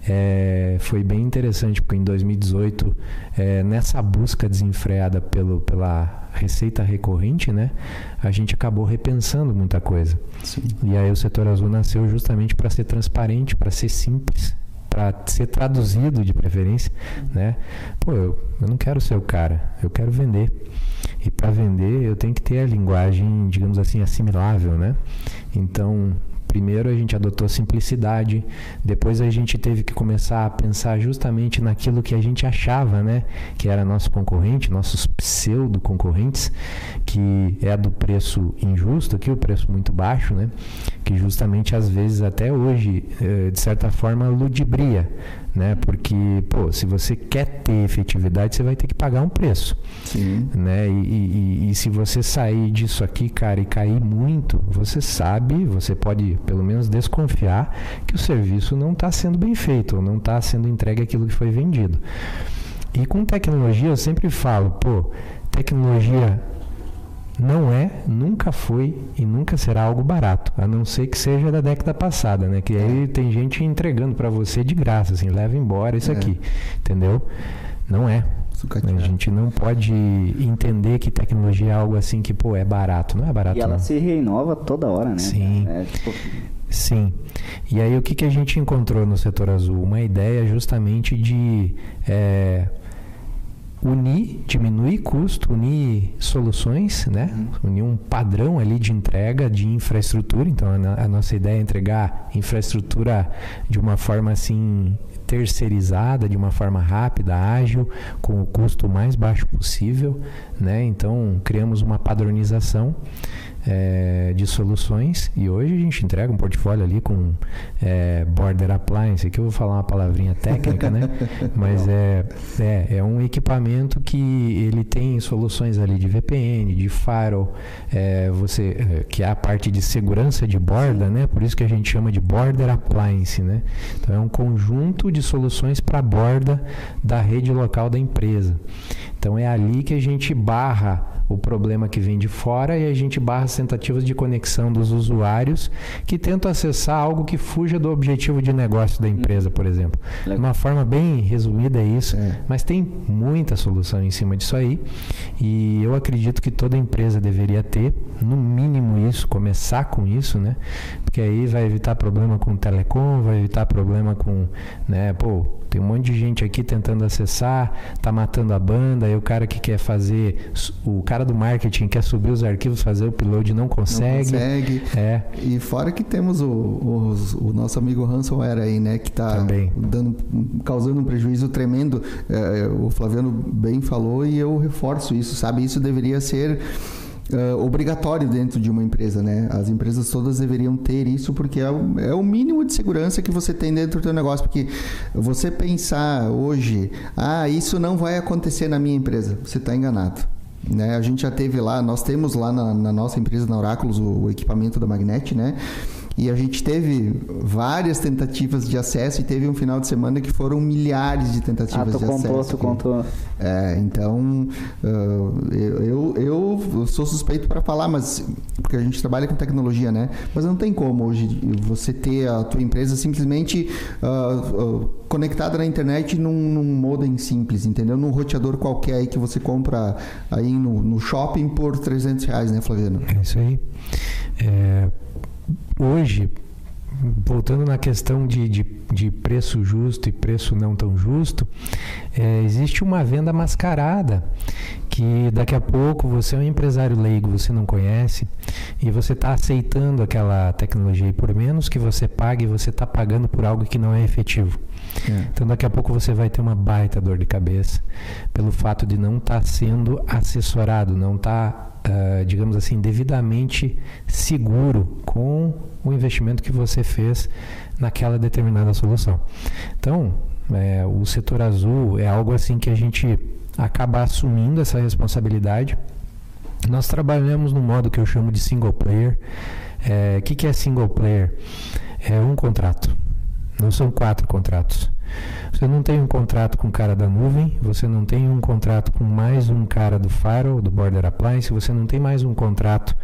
é, foi bem interessante porque em 2018 é, nessa busca desenfreada pelo, pela receita recorrente, né, a gente acabou repensando muita coisa. Sim. E aí o setor azul nasceu justamente para ser transparente, para ser simples, para ser traduzido de preferência, né? Pô, eu, eu não quero ser o cara, eu quero vender. E para vender eu tenho que ter a linguagem, digamos assim, assimilável, né? Então, Primeiro a gente adotou simplicidade, depois a gente teve que começar a pensar justamente naquilo que a gente achava, né, que era nosso concorrente, nossos pseudo concorrentes, que é do preço injusto, aqui o preço muito baixo, né, que justamente às vezes até hoje eh, de certa forma ludibria né? Porque, pô, se você quer ter efetividade, você vai ter que pagar um preço, Sim. né? E, e, e, se você sair disso aqui, cara, e cair muito, você sabe, você pode pelo menos desconfiar que o serviço não está sendo bem feito, ou não está sendo entregue aquilo que foi vendido. E com tecnologia, eu sempre falo, pô, tecnologia não é, nunca foi e nunca será algo barato, a não ser que seja da década passada, né? Que aí tem gente entregando para você de graça, assim, leva embora isso é. aqui, entendeu? Não é. A gente não pode entender que tecnologia é algo assim que, pô, é barato. Não é barato, E ela não. se renova toda hora, né? Sim. É, tipo... Sim. E aí o que, que a gente encontrou no setor azul? Uma ideia justamente de é, unir, diminuir custo, unir soluções, né? Uhum. Unir um padrão ali de entrega de infraestrutura. Então a, a, nossa ideia é entregar infraestrutura de uma forma assim terceirizada, de uma forma rápida, ágil, com o custo mais baixo possível, né? Então criamos uma padronização é, de soluções e hoje a gente entrega um portfólio ali com é, border appliance, aqui eu vou falar uma palavrinha técnica, né? <laughs> Mas é, é, é, um equipamento que ele tem soluções ali de VPN, de firewall, é, você, é, que é a parte de segurança de borda, né? Por isso que a gente chama de border appliance, né? Então é um conjunto de de soluções para a borda da rede local da empresa. Então é ali que a gente barra o problema que vem de fora e a gente barra as tentativas de conexão dos usuários que tentam acessar algo que fuja do objetivo de negócio da empresa, por exemplo. De uma forma bem resumida é isso, é. mas tem muita solução em cima disso aí e eu acredito que toda empresa deveria ter, no mínimo isso, começar com isso, né? Porque aí vai evitar problema com telecom, vai evitar problema com, né, pô, tem um monte de gente aqui tentando acessar, tá matando a banda, aí o cara que quer fazer, o cara do marketing quer subir os arquivos, fazer o upload não consegue. Não consegue. É. E fora que temos o, o, o nosso amigo ransomware aí, né, que tá dando, causando um prejuízo tremendo. É, o Flaviano bem falou e eu reforço isso, sabe? Isso deveria ser uh, obrigatório dentro de uma empresa, né? As empresas todas deveriam ter isso porque é o, é o mínimo de segurança que você tem dentro do teu negócio. Porque você pensar hoje, ah, isso não vai acontecer na minha empresa, você está enganado. Né? A gente já teve lá, nós temos lá na, na nossa empresa, na Oráculos, o, o equipamento da Magnet, né? E a gente teve várias tentativas de acesso e teve um final de semana que foram milhares de tentativas ah, de contou, acesso. Tu contou, É, então uh, eu, eu, sou suspeito para falar, mas porque a gente trabalha com tecnologia, né? Mas não tem como hoje você ter a tua empresa simplesmente uh, uh, conectada na internet num, num modem simples, entendeu? Num roteador qualquer aí que você compra aí no, no shopping por 300 reais, né, Flaviano? É isso aí. É hoje, voltando na questão de, de, de, preço justo e preço não tão justo, é, existe uma venda mascarada que daqui a pouco você é um empresário leigo, você não conhece e você está aceitando aquela tecnologia e por menos que você pague, você está pagando por algo que não é efetivo. É. Então daqui a pouco você vai ter uma baita dor de cabeça pelo fato de não estar tá sendo assessorado, não estar tá uh, digamos assim, devidamente seguro com o investimento que você fez naquela determinada solução. Então, é, o setor azul é algo assim que a gente acaba assumindo essa responsabilidade. Nós trabalhamos no modo que eu chamo de single player. O é, que, que é single player? É um contrato. Não são quatro contratos. Você não tem um contrato com o cara da nuvem, você não tem um contrato com mais um cara do firewall, do border appliance, você não tem mais um contrato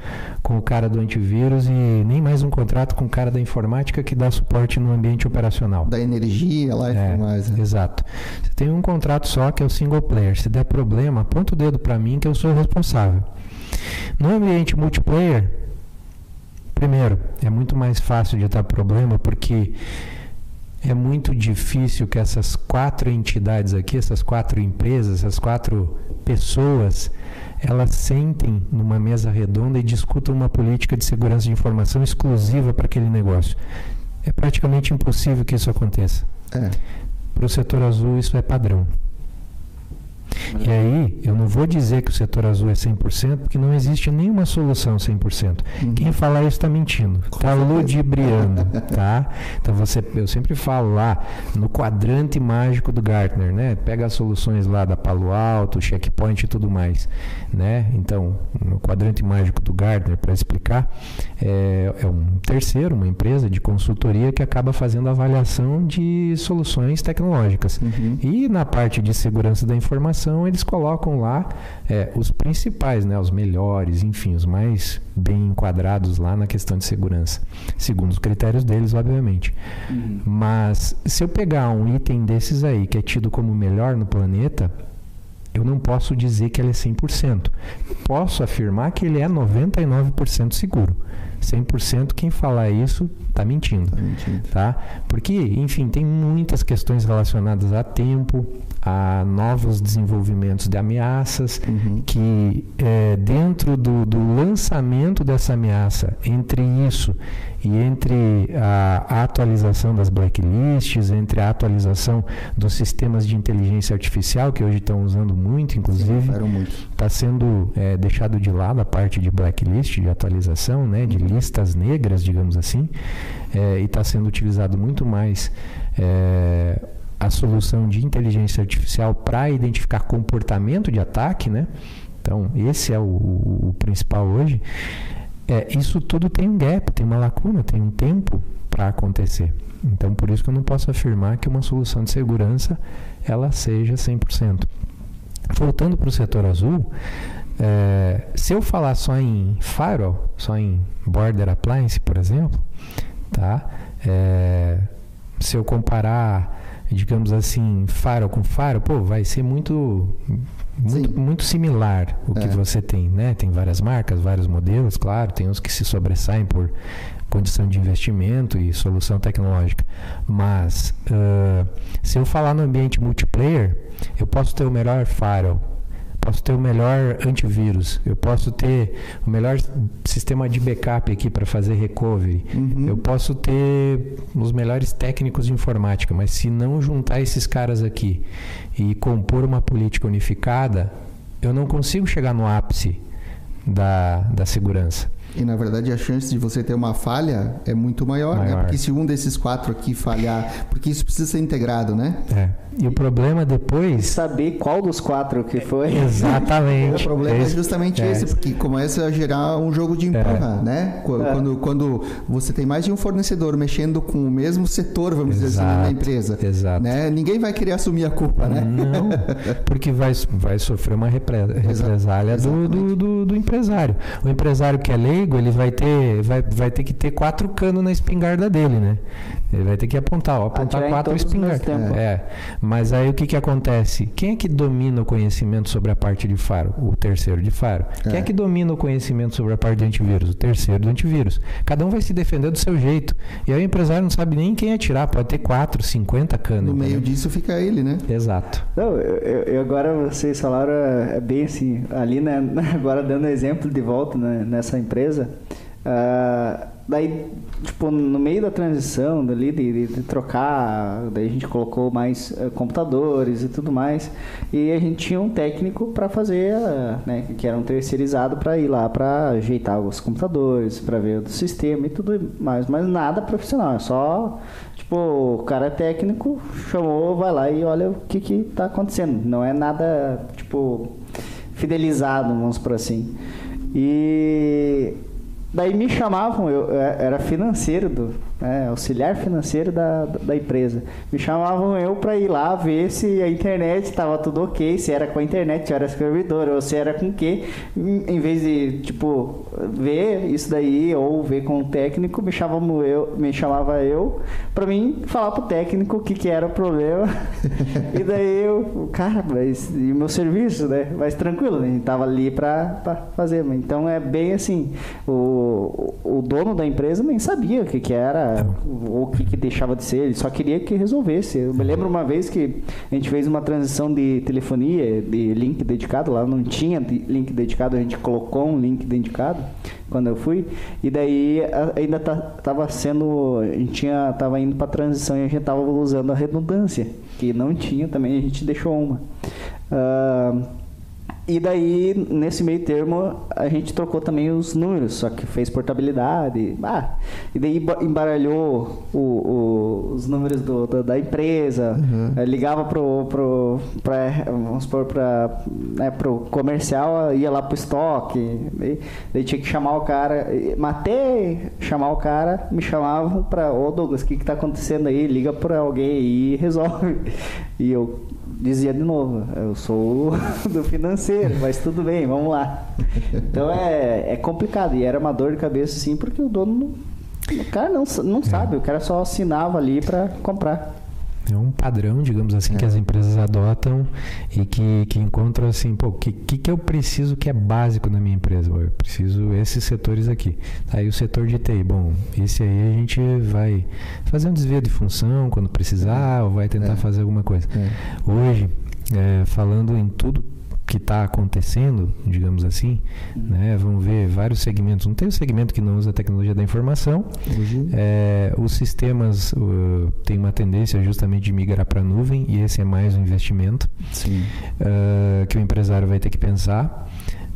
com o cara do antivírus e nem mais um contrato com o cara da informática que dá suporte no ambiente operacional. Da energia lá e é, tudo mais. Né? Exato. Você tem um contrato só que é o single player. Se der problema, aponta o dedo para mim que eu sou o responsável. No ambiente multiplayer, primeiro, é muito mais fácil de dar problema porque é muito difícil que essas quatro entidades aqui, essas quatro empresas, essas quatro pessoas, elas sentem numa mesa redonda e discutam uma política de segurança de informação exclusiva para aquele negócio. É praticamente impossível que isso aconteça. É. Para o setor azul, isso é padrão. E aí, eu não vou dizer que o setor azul é 100%, porque não existe nenhuma solução 100%. Uhum. Quem falar isso está mentindo, está ludibriando, <laughs> tá? Então, você, eu sempre falo lá no quadrante mágico do Gartner, né? Pega as soluções lá da Palo Alto, Checkpoint e tudo mais, né? Então, no quadrante mágico do Gartner, para explicar, é, é um terceiro, uma empresa de consultoria que acaba fazendo avaliação de soluções tecnológicas. Uhum. E na parte de segurança da informação, então eles colocam lá é, os principais, né, os melhores, enfim, os mais bem enquadrados lá na questão de segurança, segundo os critérios deles, obviamente. Uhum. Mas se eu pegar um item desses aí que é tido como melhor no planeta, eu não posso dizer que ele é 100%. Eu posso afirmar que ele é 99% seguro. 100% quem falar isso está mentindo, tá mentindo. Tá? Porque, enfim, tem muitas questões relacionadas a tempo, a novos desenvolvimentos de ameaças, uhum. que é, dentro do, do lançamento dessa ameaça, entre isso e entre a, atualização das blacklists, entre a atualização dos sistemas de inteligência artificial, que hoje estão usando muito, inclusive, está sendo é, deixado de lado a parte de blacklist, de atualização, né, de listas negras, digamos assim, é, e está sendo utilizado muito mais é, a solução de inteligência artificial para identificar comportamento de ataque, né? Então, esse é o, o, o principal hoje é, isso tudo tem um gap, tem uma lacuna, tem um tempo para acontecer. Então, por isso que eu não posso afirmar que uma solução de segurança ela seja 100%. Voltando para o setor azul, é, se eu falar só em firewall, só em border appliance, por exemplo, tá? É, se eu comparar, digamos assim, firewall com firewall, pô, vai ser muito muito, muito similar o que é. você tem, né? Tem várias marcas, vários modelos, claro, tem uns que se sobressaem por condição de investimento e solução tecnológica. Mas uh, se eu falar no ambiente multiplayer, eu posso ter o melhor firewall, posso ter o melhor antivírus, eu posso ter o melhor sistema de backup aqui para fazer recovery, uhum. eu posso ter os melhores técnicos de informática, mas se não juntar esses caras aqui e compor uma política unificada, eu não consigo chegar no ápice da, da segurança. E na verdade a chance de você ter uma falha é muito maior, né? maior. né? Porque se um desses quatro aqui falhar, porque isso precisa ser integrado, né? É. E o problema depois. Saber qual dos quatro que foi. Exatamente. <laughs> o problema é justamente é. esse, porque começa a gerar um jogo de empurra, é. né? Quando, é. quando você tem mais de um fornecedor mexendo com o mesmo setor, vamos Exato. dizer assim, na empresa. Exato. Né? Ninguém vai querer assumir a culpa, né? Não, porque vai, vai sofrer uma represália do, do, do, do empresário. O empresário que é leigo, ele vai ter, vai, vai ter que ter quatro canos na espingarda dele, né? Ele vai ter que apontar, ó, apontar Atirar quatro espingardas. É. Mas aí o que, que acontece? Quem é que domina o conhecimento sobre a parte de faro? O terceiro de faro. É. Quem é que domina o conhecimento sobre a parte de antivírus? O terceiro do antivírus. Cada um vai se defender do seu jeito. E aí o empresário não sabe nem quem atirar. Pode ter quatro, cinquenta canos. No meio disso fica ele, né? Exato. Não, eu, eu agora vocês falaram é bem assim, ali, né? <laughs> Agora dando exemplo de volta né, nessa empresa. Uh, daí, tipo, no meio da transição dali, de, de, de trocar, daí a gente colocou mais uh, computadores e tudo mais, e a gente tinha um técnico para fazer, uh, né, que era um terceirizado para ir lá para ajeitar os computadores, para ver o sistema e tudo mais, mas nada profissional, é só, tipo, o cara é técnico, chamou, vai lá e olha o que que tá acontecendo, não é nada, tipo, fidelizado, vamos por assim. E Daí me chamavam, eu é, era financeiro, do, né, auxiliar financeiro da, da empresa. Me chamavam eu para ir lá ver se a internet estava tudo ok, se era com a internet, se era servidor, ou se era com o quê. Em vez de, tipo, ver isso daí ou ver com o técnico, me chamavam eu, me chamava eu para mim falar pro técnico o que, que era o problema. <laughs> e daí eu, cara, mas e o meu serviço, né? Mas tranquilo, a gente tava ali para fazer. Então é bem assim, o o, dono da empresa nem sabia o que, que era o que, que deixava de ser, ele só queria que resolvesse. Eu me lembro uma vez que a gente fez uma transição de telefonia, de link dedicado, lá não tinha link dedicado, a gente colocou um link dedicado quando eu fui, e daí ainda estava sendo, a gente tinha, tava indo para transição e a gente estava usando a redundância, que não tinha também, a gente deixou uma. Uh, e daí, nesse meio termo, a gente trocou também os números, só que fez portabilidade. Ah, e daí embaralhou o, o, os números do, do, da empresa, uhum. Eh, ligava pro, pro, pra, vamos supor, pra, né, pro comercial, ia lá pro estoque. Daí, daí tinha que chamar o cara. Até chamar o cara, me chamavam para, ô Douglas, o que, que tá acontecendo aí? Liga para alguém e resolve. <laughs> E eu, dizia de novo, eu sou <laughs> do financeiro, mas tudo bem, vamos lá. Então é, é complicado. E era uma dor de cabeça, sim, porque o dono. O cara não, não sabe, o cara só assinava ali para comprar. É um padrão, digamos assim, é. que as empresas adotam e que, que encontram assim, pô, o que, que, que eu preciso que é básico na minha empresa? Eu preciso esses setores aqui. Aí o setor de TI, bom, esse aí a gente vai fazer um desvio de função quando precisar, ou vai tentar é. fazer alguma coisa. É. Hoje, é, falando em tudo que está acontecendo, digamos assim, né? Vamos ver vários segmentos. Não tem o segmento que não usa a tecnologia da informação. Uhum. É, os sistemas uh, têm uma tendência justamente de migrar para a nuvem e esse é mais um investimento uh, que o empresário vai ter que pensar.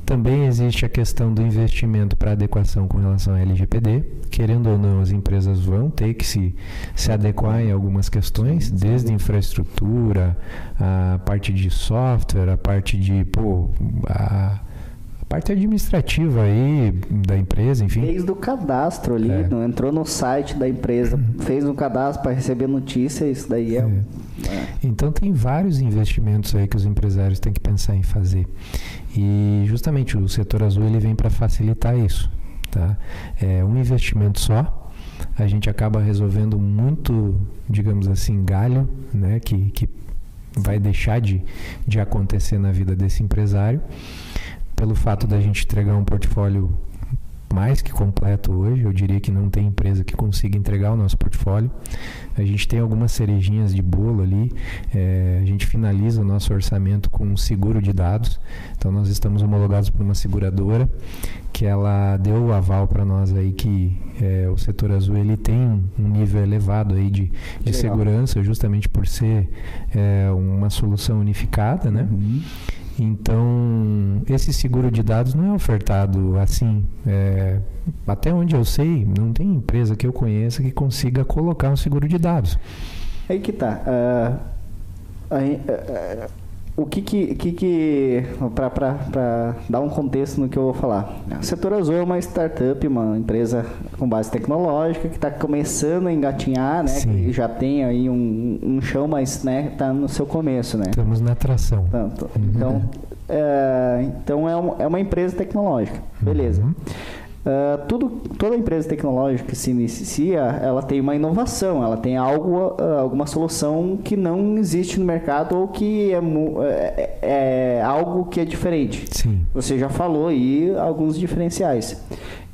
Também existe a questão do investimento para adequação com relação à LGPD. Querendo ou não, as empresas vão ter que se, se adequar em algumas questões, desde infraestrutura, a parte de software, a parte de pô, a parte administrativa aí da empresa, enfim. Desde o cadastro ali, é. não entrou no site da empresa, uhum. fez um cadastro para receber notícia, isso daí é, é. é. Então tem vários investimentos aí que os empresários têm que pensar em fazer. E justamente o setor azul ele vem para facilitar isso. Tá? É um investimento só, a gente acaba resolvendo muito, digamos assim, galho, né, que, que vai deixar de, de acontecer na vida desse empresário, pelo fato da gente entregar um portfólio mais que completo hoje. Eu diria que não tem empresa que consiga entregar o nosso portfólio. A gente tem algumas cerejinhas de bolo ali. É, a gente finaliza o nosso orçamento com um seguro de dados. Então nós estamos homologados por uma seguradora que ela deu o aval para nós aí que é, o setor azul ele tem um nível elevado aí de, de segurança, justamente por ser é, uma solução unificada, né? Uhum. Então, esse seguro de dados não é ofertado assim. É, até onde eu sei, não tem empresa que eu conheça que consiga colocar um seguro de dados. Aí que tá. Uh, o que que, que, que para dar um contexto no que eu vou falar. O Setor Azul é uma startup, uma empresa com base tecnológica que está começando a engatinhar, né? Sim. Que já tem aí um, um chão, mas né, está no seu começo, né? Estamos na atração. Tanto. Então, uhum. é, então é, uma, é uma empresa tecnológica, beleza. Uhum. Uh, tudo, toda empresa tecnológica que se inicia, ela tem uma inovação, ela tem algo, uh, alguma solução que não existe no mercado ou que é, é, é, algo que é diferente. Sim. Você já falou aí alguns diferenciais.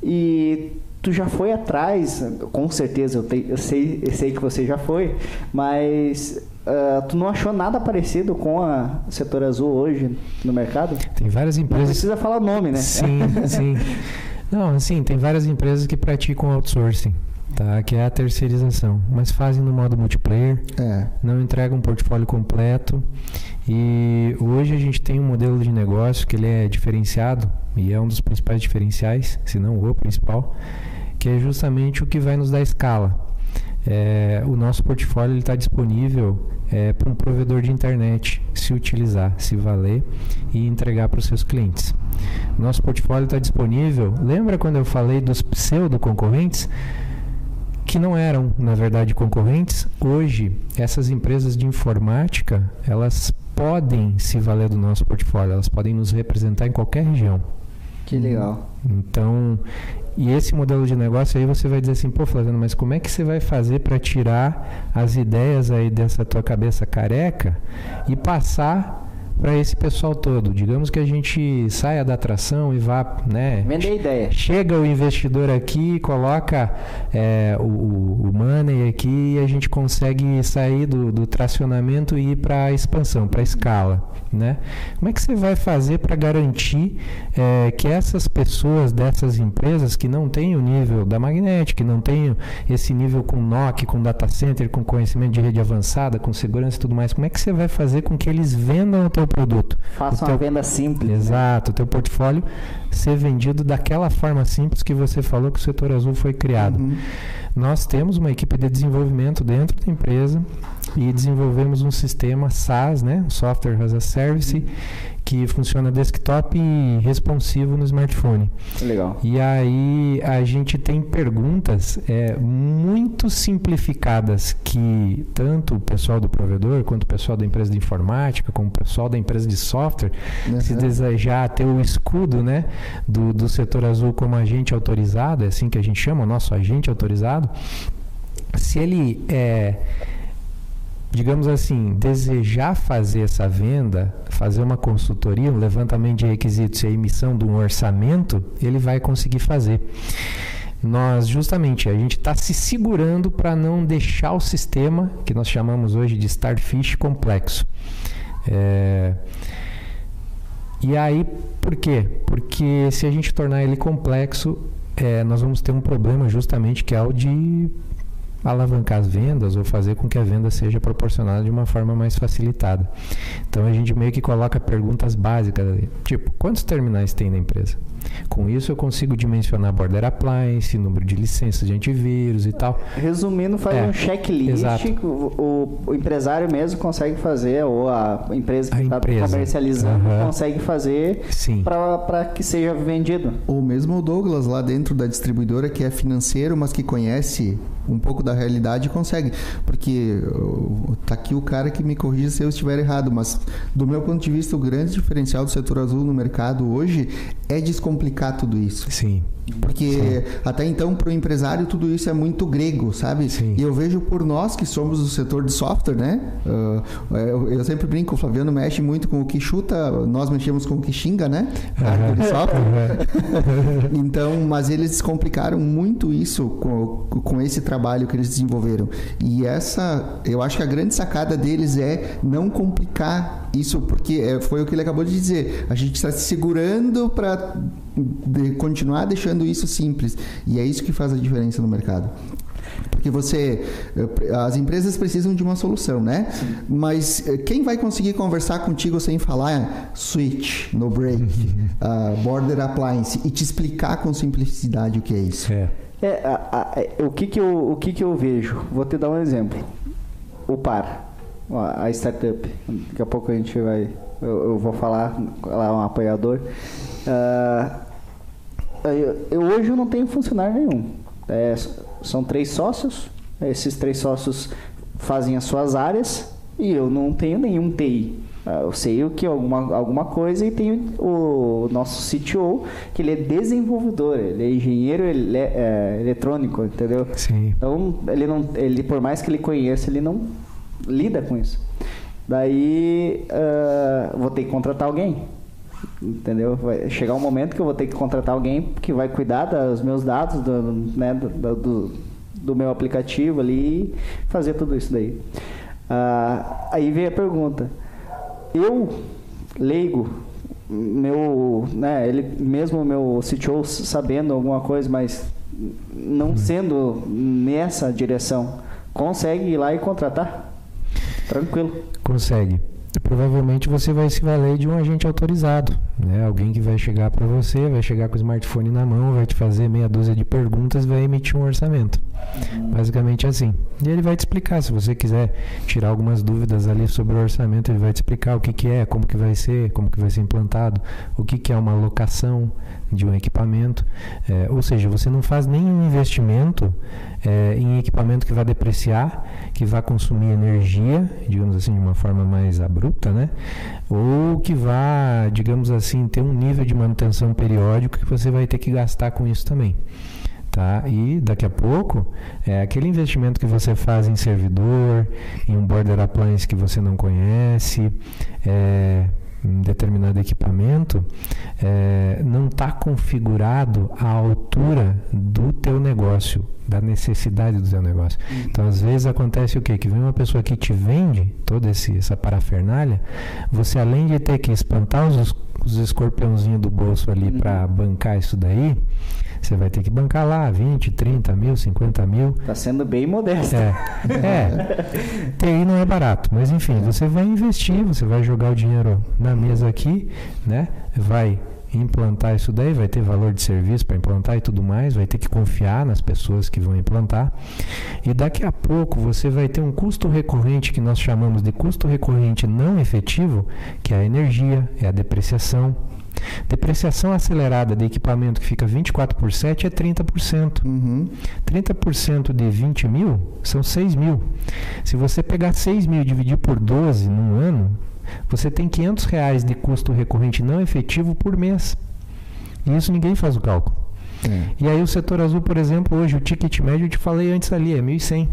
E tu já foi atrás, com certeza, eu, te, eu, sei, eu sei que você já foi, mas Uh, tu não achou nada parecido com a setor azul hoje no mercado? Tem várias empresas. Não precisa falar nome, né? Sim, sim. <laughs> Não, assim, tem várias empresas que praticam outsourcing, tá? Que é a terceirização, mas fazem no modo multiplayer, é. não entregam um portfólio completo. E hoje a gente tem um modelo de negócio que ele é diferenciado e é um dos principais diferenciais, se não o principal, que é justamente o que vai nos dar escala. É, o nosso portfólio está disponível é, para um provedor de internet se utilizar, se valer e entregar para os seus clientes. Nosso portfólio está disponível. Lembra quando eu falei dos pseudo concorrentes? que não eram, na verdade, concorrentes. Hoje, essas empresas de informática, elas podem se valer do nosso portfólio, elas podem nos representar em qualquer região. Que legal. Então, e esse modelo de negócio aí você vai dizer assim, pô, Flaviano, mas como é que você vai fazer para tirar as ideias aí dessa tua cabeça careca e passar para esse pessoal todo. Digamos que a gente saia da atração e vá, né? Vender ideia. Chega o investidor aqui, coloca é, o, o money aqui e a gente consegue sair do, do tracionamento e ir para a expansão, para a escala, né? Como é que você vai fazer para garantir é, que essas pessoas dessas empresas que não têm o nível da Magnetic, que não têm esse nível com NOC, com data center, com conhecimento de rede avançada, com segurança e tudo mais, como é que você vai fazer com que eles vendam o teu teu produto. Faça uma venda simples. Né? Exato, né? o teu portfólio ser vendido daquela forma simples que você falou que o setor azul foi criado. Uhum. Nós temos uma equipe de desenvolvimento dentro da empresa e desenvolvemos um sistema SaaS, né, Software as a Service, que funciona desktop e responsivo no smartphone. Legal. E aí a gente tem perguntas é, muito simplificadas que tanto o pessoal do provedor, quanto o pessoal da empresa de informática, como o pessoal da empresa de software, uhum. se desejar ter o escudo né, do, do setor azul como agente autorizado, é assim que a gente chama, o nosso agente autorizado, se ele é digamos assim, desejar fazer essa venda, fazer uma consultoria, um levantamento de requisitos e a emissão de um orçamento, ele vai conseguir fazer. Nós, justamente, a gente está se segurando para não deixar o sistema, que nós chamamos hoje de Starfish, complexo. É... E aí, por quê? Porque se a gente tornar ele complexo, é, nós vamos ter um problema justamente que é o de alavancar as vendas ou fazer com que a venda seja proporcionada de uma forma mais facilitada. Então a gente meio que coloca perguntas básicas, tipo, quantos terminais tem na empresa? Com isso eu consigo dimensionar border appliance, número de licenças de antivírus e tal. Resumindo, faz é, um checklist que o, o, empresário mesmo consegue fazer, ou a empresa que está comercializando uhum. consegue fazer para que seja vendido. Ou mesmo o Douglas lá dentro da distribuidora que é financeiro, mas que conhece um pouco da realidade consegue. Porque tá aqui o cara que me corrija se eu estiver errado, mas do meu ponto de vista, o grande diferencial do setor azul no mercado hoje é descomplicar tudo isso. Sim. Porque Sim. até então, para o empresário, tudo isso é muito grego, sabe? Sim. E eu vejo por nós que somos do setor de software, né? Uh, eu, eu, sempre brinco, o Flaviano mexe muito com o que chuta, nós mexemos com o que xinga, né? Uhum. Software. <laughs> Então, mas eles complicaram muito isso com, com esse trabalho que eles desenvolveram. E essa, eu acho que a grande sacada deles é não complicar isso, porque é, foi o que ele acabou de dizer. A gente está se segurando para de continuar deixando isso simples. E é isso que faz a diferença no mercado. Porque você. Eh, as empresas precisam de uma solução, né? Sim. Mas eh, quem vai conseguir conversar contigo sem falar switch, no break, uh, <laughs> border appliance e te explicar com simplicidade o que é isso? É. é a, a, é, o, que, que, eu, o que, que eu vejo? Vou te dar um exemplo. O par, a startup. Daqui a pouco a gente vai. Eu, eu vou falar, ela é um apoiador. Uh, eu, eu, hoje eu não tenho funcionário nenhum. É, são três sócios. Esses três sócios fazem as suas áreas e eu não tenho nenhum TI. Ah, eu sei o que alguma, alguma coisa e tenho o nosso CTO, que ele é desenvolvedor, ele é engenheiro ele é, é, eletrônico, entendeu? Sim. Então, ele não, ele, por mais que ele conheça, ele não lida com isso. Daí, uh, vou ter que contratar alguém. Entendeu? Vai chegar um momento que eu vou ter que contratar alguém que vai cuidar dos meus dados, do, né, do, do, do meu aplicativo ali e fazer tudo isso daí. Ah, aí vem a pergunta. Eu, leigo, meu, né, ele mesmo meu CTO sabendo alguma coisa, mas não uhum. sendo nessa direção, consegue ir lá e contratar? Tranquilo. Consegue provavelmente você vai se valer de um agente autorizado, né? Alguém que vai chegar para você, vai chegar com o smartphone na mão, vai te fazer meia dúzia de perguntas, vai emitir um orçamento. Basicamente assim. E ele vai te explicar, se você quiser tirar algumas dúvidas ali sobre o orçamento, ele vai te explicar o que, que é, como que vai ser, como que vai ser implantado, o que, que é uma locação de um equipamento. É, ou seja, você não faz nenhum investimento é, em equipamento que vai depreciar, que vai consumir energia, digamos assim, de uma forma mais abrupta, né? Ou que vá, digamos assim, ter um nível de manutenção periódico que você vai ter que gastar com isso também. Tá? E daqui a pouco, é aquele investimento que você faz em servidor, em um border appliance que você não conhece, é, um determinado equipamento é, não está configurado à altura do teu negócio, da necessidade do teu negócio. Uhum. Então, às vezes acontece o quê? Que vem uma pessoa que te vende toda esse, essa parafernália, você além de ter que espantar os, os escorpiãozinhos do bolso ali uhum. para bancar isso daí, você vai ter que bancar lá 20, 30 mil, 50 mil. Está sendo bem modesto. É, é. <laughs> TI não é barato, mas enfim, você vai investir, você vai jogar o dinheiro na mesa aqui, né? Vai implantar isso daí, vai ter valor de serviço para implantar e tudo mais, vai ter que confiar nas pessoas que vão implantar. E daqui a pouco você vai ter um custo recorrente que nós chamamos de custo recorrente não efetivo, que é a energia, é a depreciação, Depreciação acelerada de equipamento que fica 24 por 7 é 30%. Uhum. 30% de 20 mil são 6 mil. Se você pegar 6 mil e dividir por 12 num ano, você tem 500 reais de custo recorrente não efetivo por mês. E isso ninguém faz o cálculo. É. E aí o setor azul, por exemplo, hoje o ticket médio eu te falei antes ali, é 1.100.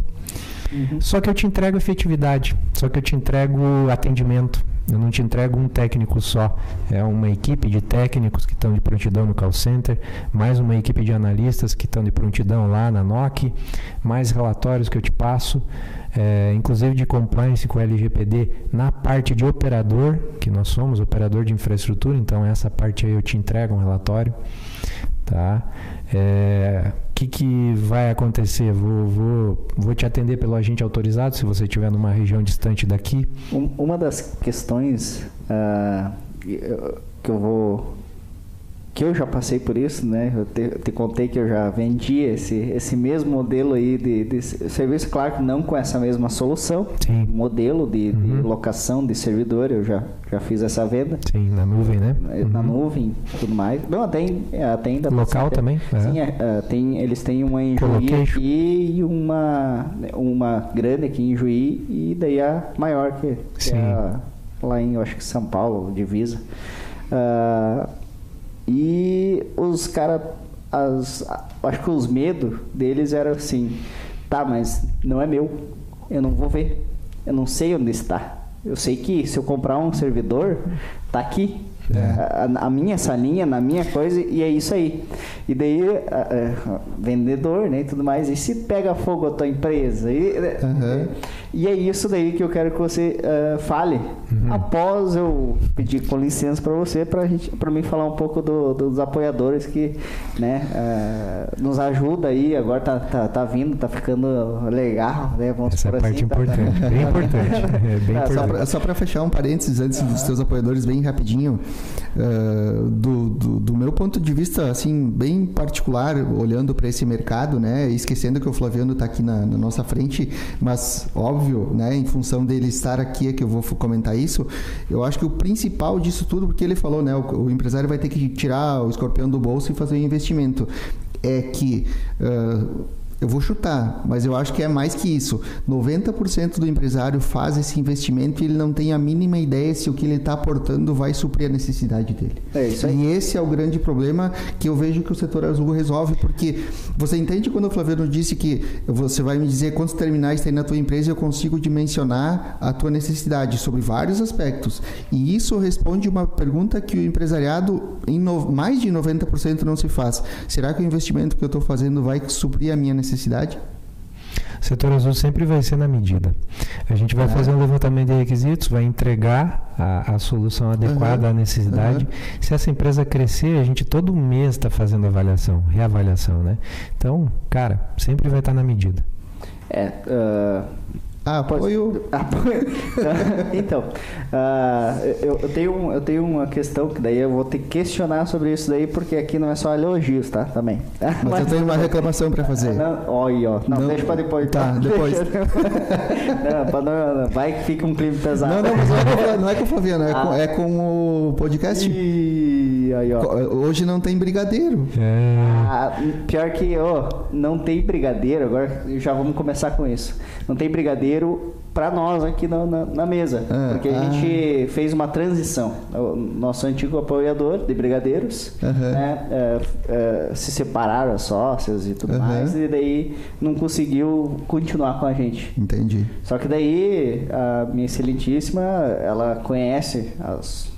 Uhum. Só que eu te entrego efetividade, só que eu te entrego atendimento. Eu não te entrego um técnico só. É uma equipe de técnicos que estão de prontidão no call center, mais uma equipe de analistas que estão de prontidão lá na NOC, mais relatórios que eu te passo, é, inclusive de compliance com LGPD na parte de operador, que nós somos operador de infraestrutura, então essa parte aí eu te entrego um relatório. Tá? É, que, que vai acontecer? Vou, vou, vou te atender pelo agente autorizado se você estiver numa região distante daqui? Um, uma das questões uh, que eu vou que eu já passei por isso, né? Eu te, te, contei que eu já vendi esse, esse mesmo modelo aí de, de serviço, claro que não com essa mesma solução, Sim. modelo de, uhum. de, locação de servidor, eu já, já fiz essa venda. Sim, na nuvem, né? Na uhum. nuvem tudo mais. Não, tem, até ainda... Local também? É. Sim, é, é, tem, eles têm uma em Juí aqui e uma, uma grande aqui em Juí e daí a maior que, que é a, lá em, eu acho que São Paulo, divisa. Uh, e os caras, acho que os medos deles eram assim: tá, mas não é meu, eu não vou ver, eu não sei onde está. Eu sei que se eu comprar um servidor, tá aqui. É. A, a, minha salinha, na minha coisa, e é isso aí. E daí, a, a, vendedor, né, e tudo mais, e se pega fogo a tua empresa? E, uhum. E é isso daí que eu quero que você uh, fale. Uhum. Após eu pedir com licença para você, para mim falar um pouco do, dos apoiadores que, né, uh, nos ajuda aí. Agora tá, tá, tá vindo, tá ficando legal, né? Vamos Essa é a parte assim, importante, tá... bem importante. É bem <laughs> importante. Só para fechar um parênteses antes uhum. dos teus apoiadores, bem rapidinho. Uh, do, do, do, meu ponto de vista, assim, bem particular, olhando para esse mercado, né? Esquecendo que o Flaviano está aqui na, na, nossa frente, mas óbvio, né? Em função dele estar aqui é que eu vou comentar isso. Eu acho que o principal disso tudo, porque ele falou, né? O, o empresário vai ter que tirar o escorpião do bolso e fazer o investimento. É que uh, eu vou chutar, mas eu acho que é mais que isso. 90% do empresário faz esse investimento e ele não tem a mínima ideia se o que ele está aportando vai suprir a necessidade dele. É isso aí. E esse é o grande problema que eu vejo que o setor azul resolve, porque você entende quando o Flaviano disse que você vai me dizer quantos terminais tem na tua empresa e eu consigo dimensionar a tua necessidade sobre vários aspectos. E isso responde uma pergunta que o empresariado, em no, mais de 90% não se faz. Será que o investimento que eu estou fazendo vai suprir a minha necessidade? Necessidade? Setor azul sempre vai ser na medida. A gente vai é. fazer um levantamento de requisitos, vai entregar a, a solução adequada uhum. à necessidade. Uhum. Se essa empresa crescer, a gente todo mês está fazendo avaliação, reavaliação, né? Então, cara, sempre vai estar tá na medida. É, uh, Apoio. Apoio. <laughs> <laughs> então, uh, eu, eu, tenho, eu tenho uma questão que daí eu vou ter que questionar sobre isso daí, porque aqui não é só elogios, tá? Também. Mas, Mas eu tenho uma reclamação para fazer. Não, olha, ó. Não, não, deixa para depois. Tá, depois. <laughs> não, não, não, vai que fica um clima pesado. Não, não, mas não é com, não é com o Flaviano, é, ah. com, é com o podcast. E aí, ó. Hoje não tem brigadeiro. É. Ah, pior que, ó, não tem brigadeiro, agora já vamos começar com isso. Não tem brigadeiro brasileiro para nós aqui na, na, na mesa. Ah, porque a ah. gente fez uma transição. O nosso antigo apoiador de brigadeiros uhum. né, é, é, se separaram as sócias e tudo uhum. mais, e daí não conseguiu continuar com a gente. Entendi. Só que daí a minha excelentíssima, ela conhece as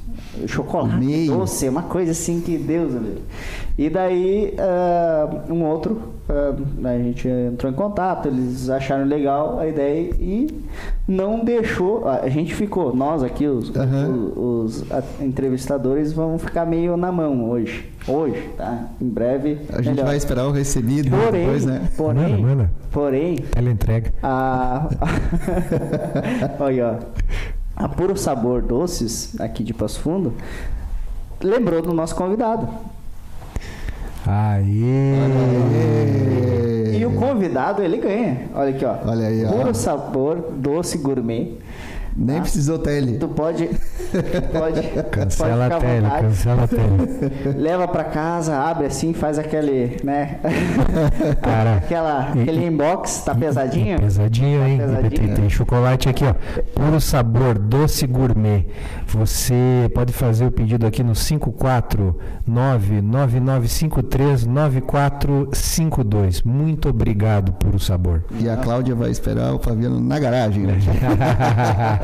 chocolate Meio. doce, uma coisa assim que Deus amigo. E daí uh, um outro, uh, a gente entrou em contato, eles acharam legal a ideia e não deixou, a gente ficou, nós aqui, os, uhum. os, os entrevistadores, vamos ficar meio na mão hoje. Hoje, tá? Em breve. A gente melhor. vai esperar o recebido porém, depois, né? Porém, mano, mano. porém. Ela entrega. A... <laughs> Olha, ó a Puro Sabor Doces, aqui de Passo Fundo, lembrou do nosso convidado. Aê! E, e o convidado, ele ganha. Olha aqui, ó. Olha aí, ó. Puro Sabor Doce Gourmet nem ah, precisou tele. Tu pode. pode <laughs> cancela pode a tele, cancela a tele. <laughs> Leva pra casa, abre assim, faz aquele, né? <laughs> Cara, Aquela, e, aquele inbox, tá pesadinho? Pesadinho, tá hein? Pesadinho. Tem, tem, chocolate aqui, ó. Puro sabor, doce gourmet. Você pode fazer o pedido aqui no 54999539452. Muito obrigado, Puro Sabor. E a Cláudia vai esperar o Fabiano na garagem. Né?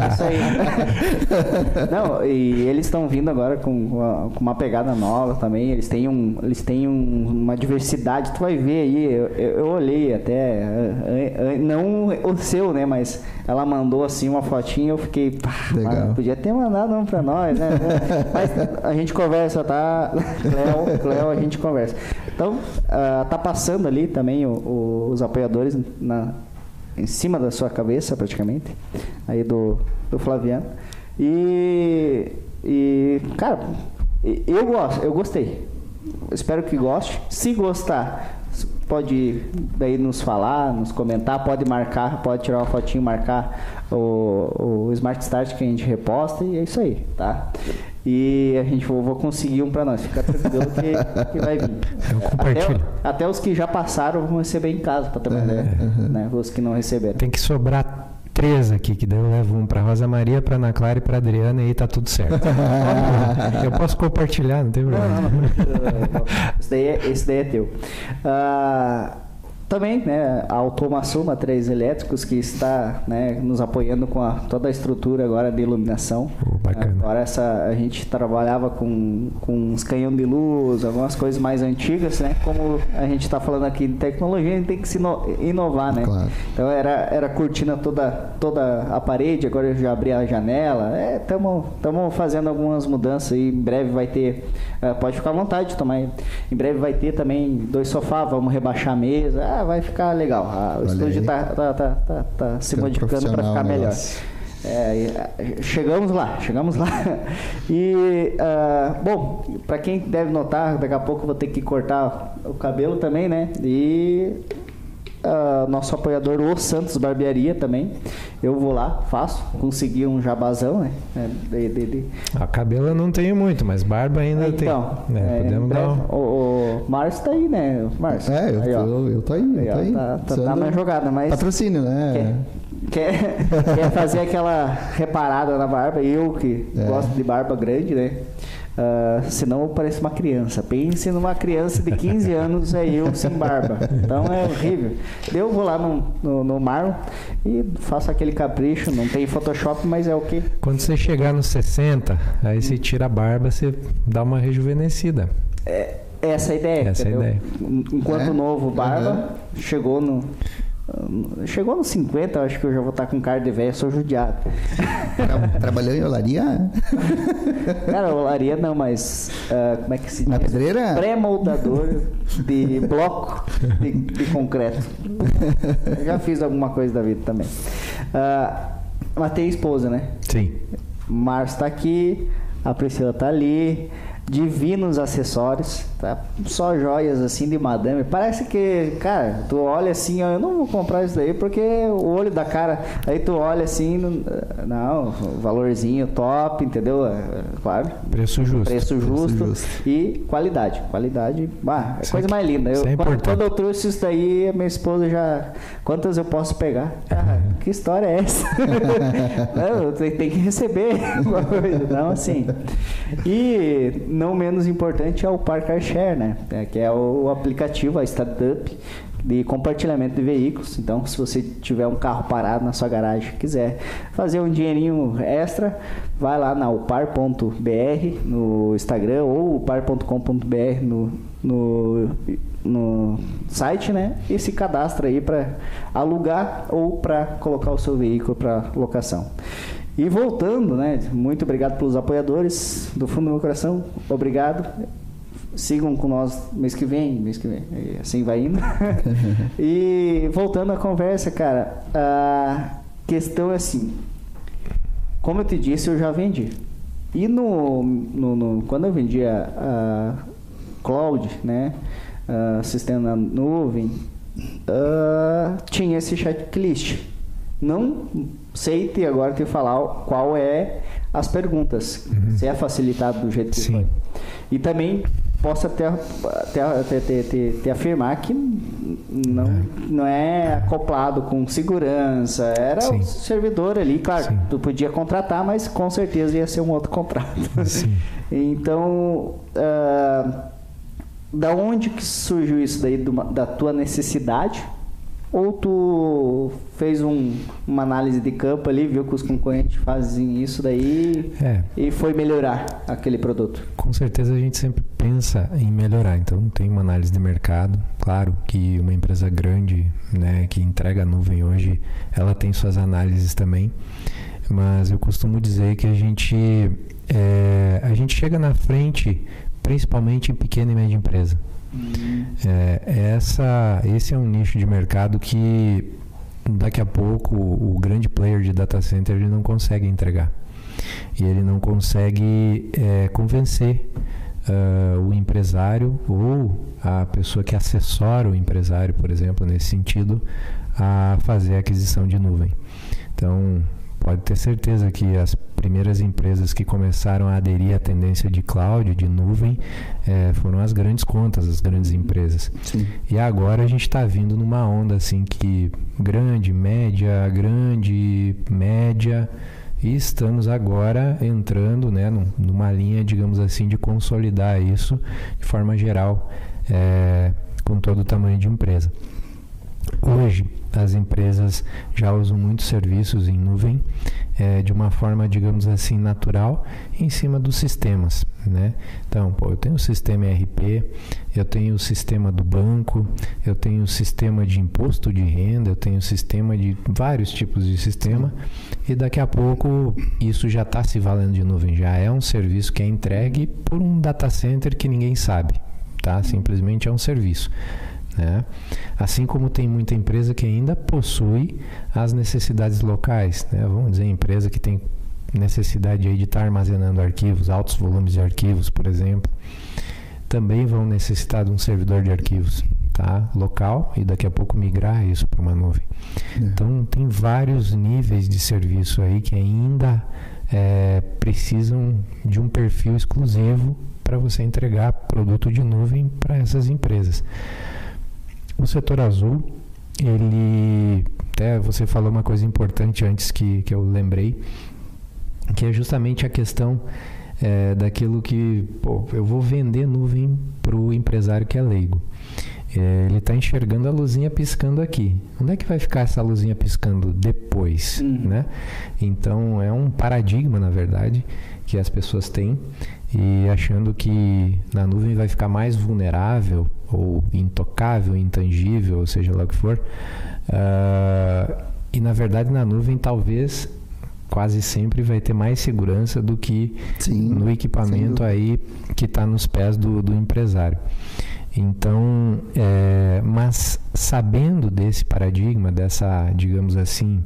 Isso aí. <laughs> Não, e eles estão vindo agora com uma, com uma, pegada nova também. Eles têm, um, eles têm um, uma diversidade. Tu vai ver aí, eu, eu olhei até, não o seu, né? Mas ela mandou assim uma fotinha eu fiquei, pá, mano, podia ter mandado um pra nós, né? <laughs> Mas a gente conversa, tá? Cléo, Cléo, a gente conversa. Então, uh, tá passando ali também o, o, os apoiadores na, em cima da sua cabeça, praticamente, aí do, do Flaviano. E, e, cara, eu gosto, eu gostei. Espero que goste. Se gostar, pode daí nos falar, nos comentar, pode marcar, pode tirar uma fotinho, marcar o, o Smart Start que a gente reposta e é isso aí, tá? E a gente vou, vou conseguir um para nós, fica tranquilo que, que vai vir. Até, até, os que já passaram vão receber em casa, para ter uma ideia, né? Os que não receberam. Tem que sobrar três aqui, que daí eu levo um para Rosa Maria, para Ana Clara e para Adriana e aí tá tudo certo. <laughs> eu posso compartilhar, não tem problema. Não, não, não. esse, daí é, esse daí é teu. Uh, também, né, a automação Três Elétricos, que está né, nos apoiando com a, toda a estrutura agora de iluminação. Oh. Agora essa, a gente trabalhava com, com uns canhão de luz, algumas coisas mais antigas, né? Como a gente está falando aqui de tecnologia, a gente tem que se inovar, né? Claro. Então era, era cortina toda, toda a parede, agora eu já abri a janela. Estamos é, fazendo algumas mudanças e em breve vai ter, uh, pode ficar à vontade também. Em breve vai ter também dois sofás, vamos rebaixar a mesa. Ah, vai ficar legal. Ah, o Olha estúdio está tá, tá, tá, tá, se modificando para ficar melhor. É, chegamos lá, chegamos lá. <laughs> E, uh, bom, para quem deve notar, daqui a pouco vou ter que cortar o cabelo também, né? E uh, nosso apoiador, o Santos Barbearia também. Eu vou lá, faço, consegui um jabazão, né? É, de, de, de... A cabelo eu não tenho muito, mas barba ainda então, tem. É, é, podemos dar um... O, o Márcio tá aí, né? Márcio. É, eu, aí, tô, eu tô aí. Aí, tô aí. Tá, tá, tá na jogada, mas. Patrocínio, né? Quer, quer, quer fazer aquela reparada na barba, eu que é. gosto de barba grande, né? Uh, senão eu pareço uma criança. Pense numa criança de 15 anos, é eu sem barba. Então é horrível. Eu vou lá no, no, no Marlon e faço aquele capricho. Não tem Photoshop, mas é o que? Quando você chegar nos 60, aí você tira a barba, você dá uma rejuvenescida. É, essa é a ideia. Essa é a ideia. Enquanto é? novo barba, uhum. chegou no Chegou nos 50, acho que eu já vou estar com cara de velho, sou judiado. Trabalhou em olaria? Cara, olaria não, mas uh, como é que se diz? Na pedreira? Pré-moldador de <laughs> bloco de, de, concreto. Eu já fiz alguma coisa da vida também. Uh, mas tem esposa, né? Sim. Márcio está aqui, a Priscila está ali divinos acessórios, tá? Só joias assim de madame. Parece que, cara, tu olha assim, eu não vou comprar isso daí porque o olho da cara, aí tu olha assim, não, valorzinho top, entendeu? É, claro. Preço justo. Preço justo, Preço justo. e qualidade. Qualidade, bah, é coisa mais linda. Eu, é quando, quando, eu trouxe isso daí, minha esposa já, quantas eu posso pegar? <laughs> Ah, que história é essa? <laughs> não, tem que receber. <laughs> Não, assim. E não menos importante é o Parker Share, né? É, que é o aplicativo, a startup de compartilhamento de veículos. Então, se você tiver um carro parado na sua garagem, quiser fazer um dinheirinho extra, vai lá na upar.br no Instagram ou upar.com.br no, no, no site, né? E se cadastra aí para alugar ou para colocar o seu veículo para locação. E voltando, né? Muito obrigado pelos apoiadores do fundo do meu coração. Obrigado. Sigam com nós mês que vem, mês que vem. E assim vai indo. <laughs> e voltando à conversa, cara, a questão é assim. Como eu te disse, eu já vendi. E no, no, no quando eu vendia a cloud, né, a sistema na nuvem, uh, tinha esse checklist. Não sei te agora te falar qual é as perguntas, uhum. se é facilitado do jeito que Sim. foi. E também posso até, até, até, até, afirmar que não, é. não é acoplado com segurança. Era Sim. o servidor ali, claro, Sim. tu podia contratar, mas com certeza ia ser um outro contrato. <laughs> então, uh, da onde que surgiu isso daí, da tua necessidade? Ou tu fez um, uma análise de campo ali, viu que os concorrentes fazem isso daí é. e foi melhorar aquele produto? Com certeza a gente sempre pensa em melhorar. Então tem uma análise de mercado. Claro que uma empresa grande, né, que entrega a nuvem hoje, ela tem suas análises também. Mas eu costumo dizer que a gente é, a gente chega na frente, principalmente em pequena e média empresa. É, essa, esse é um nicho de mercado que daqui a pouco o, o grande player de data center ele não consegue entregar e ele não consegue é, convencer uh, o empresário ou a pessoa que assessora o empresário, por exemplo, nesse sentido, a fazer a aquisição de nuvem. Então, pode ter certeza que as primeiras empresas que começaram a aderir à tendência de cloud, de nuvem, é, foram as grandes contas, as grandes empresas. Sim. E agora a gente está vindo numa onda assim que grande, média, grande, média, e estamos agora entrando né, numa linha, digamos assim, de consolidar isso de forma geral é, com todo o tamanho de empresa. Hoje, as empresas já usam muitos serviços em nuvem é, de uma forma, digamos assim, natural em cima dos sistemas, né? Então, pô, eu tenho o sistema ERP, eu tenho o sistema do banco, eu tenho o sistema de imposto de renda, eu tenho o sistema de vários tipos de sistema e daqui a pouco isso já está se valendo de nuvem, já é um serviço que é entregue por um data center que ninguém sabe, tá? Simplesmente é um serviço. Né? Assim como tem muita empresa que ainda possui as necessidades locais, né? vamos dizer, empresa que tem necessidade aí de estar armazenando arquivos, altos volumes de arquivos, por exemplo, também vão necessitar de um servidor de arquivos tá? local e daqui a pouco migrar isso para uma nuvem. É. Então, tem vários níveis de serviço aí que ainda é, precisam de um perfil exclusivo para você entregar produto de nuvem para essas empresas. O setor azul, ele. Até você falou uma coisa importante antes que, que eu lembrei, que é justamente a questão é, daquilo que pô, eu vou vender nuvem para o empresário que é leigo. É, ele está enxergando a luzinha piscando aqui. Onde é que vai ficar essa luzinha piscando depois? Uhum. Né? Então é um paradigma, na verdade, que as pessoas têm e achando que na nuvem vai ficar mais vulnerável ou intocável, intangível, ou seja lá o que for. Uh, e na verdade na nuvem talvez quase sempre vai ter mais segurança do que Sim, no equipamento aí que está nos pés do, do empresário. Então, é, mas sabendo desse paradigma, dessa, digamos assim,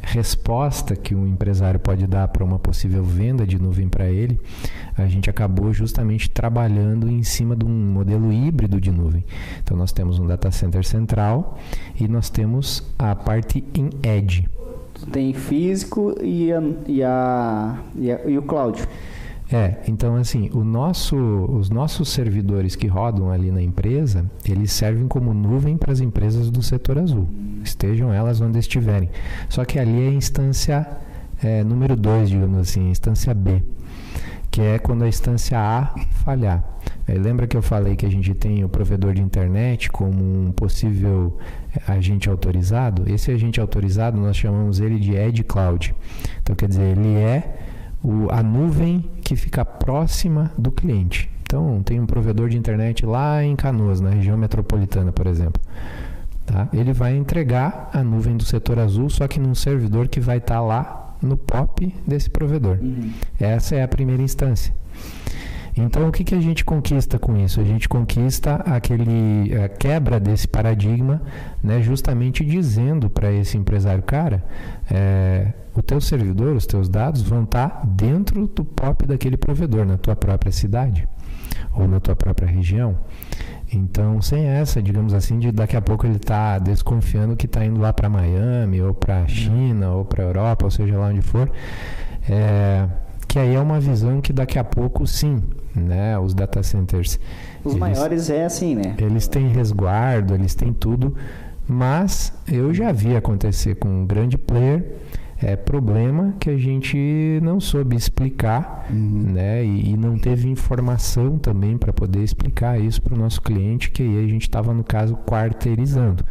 resposta que um empresário pode dar para uma possível venda de nuvem para ele, a gente acabou justamente trabalhando em cima de um modelo híbrido de nuvem. Então nós temos um data center central e nós temos a parte em edge. Tem físico e, a, e, a, e, a, e o cloud. É, então assim, nosso, os nossos servidores que rodam ali na empresa, eles servem como nuvem para as empresas do setor azul, estejam elas onde estiverem. Só que ali é a instância é, número 2, digamos assim, instância B, que é quando a instância A falhar. É, lembra que eu falei que a gente tem o provedor de internet como um possível é, agente autorizado? Esse agente autorizado nós chamamos ele de Edge Cloud. Então quer dizer, ele é o, a nuvem que fica próxima do cliente. Então, tem um provedor de internet lá em Canoas, na região metropolitana, por exemplo. Tá? Ele vai entregar a nuvem do setor azul, só que num servidor que vai estar tá lá no POP desse provedor. Uhum. Essa é a primeira instância. Então, o que, que a gente conquista com isso? A gente conquista aquele a quebra desse paradigma, né, justamente dizendo para esse empresário, cara, é, o teu servidor, os teus dados vão estar tá dentro do POP daquele provedor, na tua própria cidade ou na tua própria região. Então, sem essa, digamos assim, de daqui a pouco ele está desconfiando que está indo lá para Miami, ou para China, ou para Europa, ou seja lá onde for. É, que aí é uma visão que daqui a pouco, sim, né, os data centers. Os eles, maiores é assim, né? Eles têm resguardo, eles têm tudo, mas eu já vi acontecer com um grande player é problema que a gente não soube explicar, uhum. né? E, e, não teve informação também para poder explicar isso para o nosso cliente, que aí a gente estava, no caso, quarteirizando,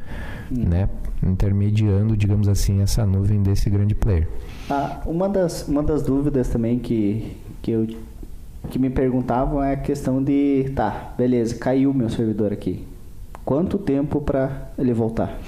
uhum. né? Intermediando, digamos assim, essa nuvem desse grande player. Ah, uma, das, uma das dúvidas também que, que, eu, que me perguntavam é a questão de, tá, beleza, caiu meu servidor aqui. Quanto tempo para ele voltar?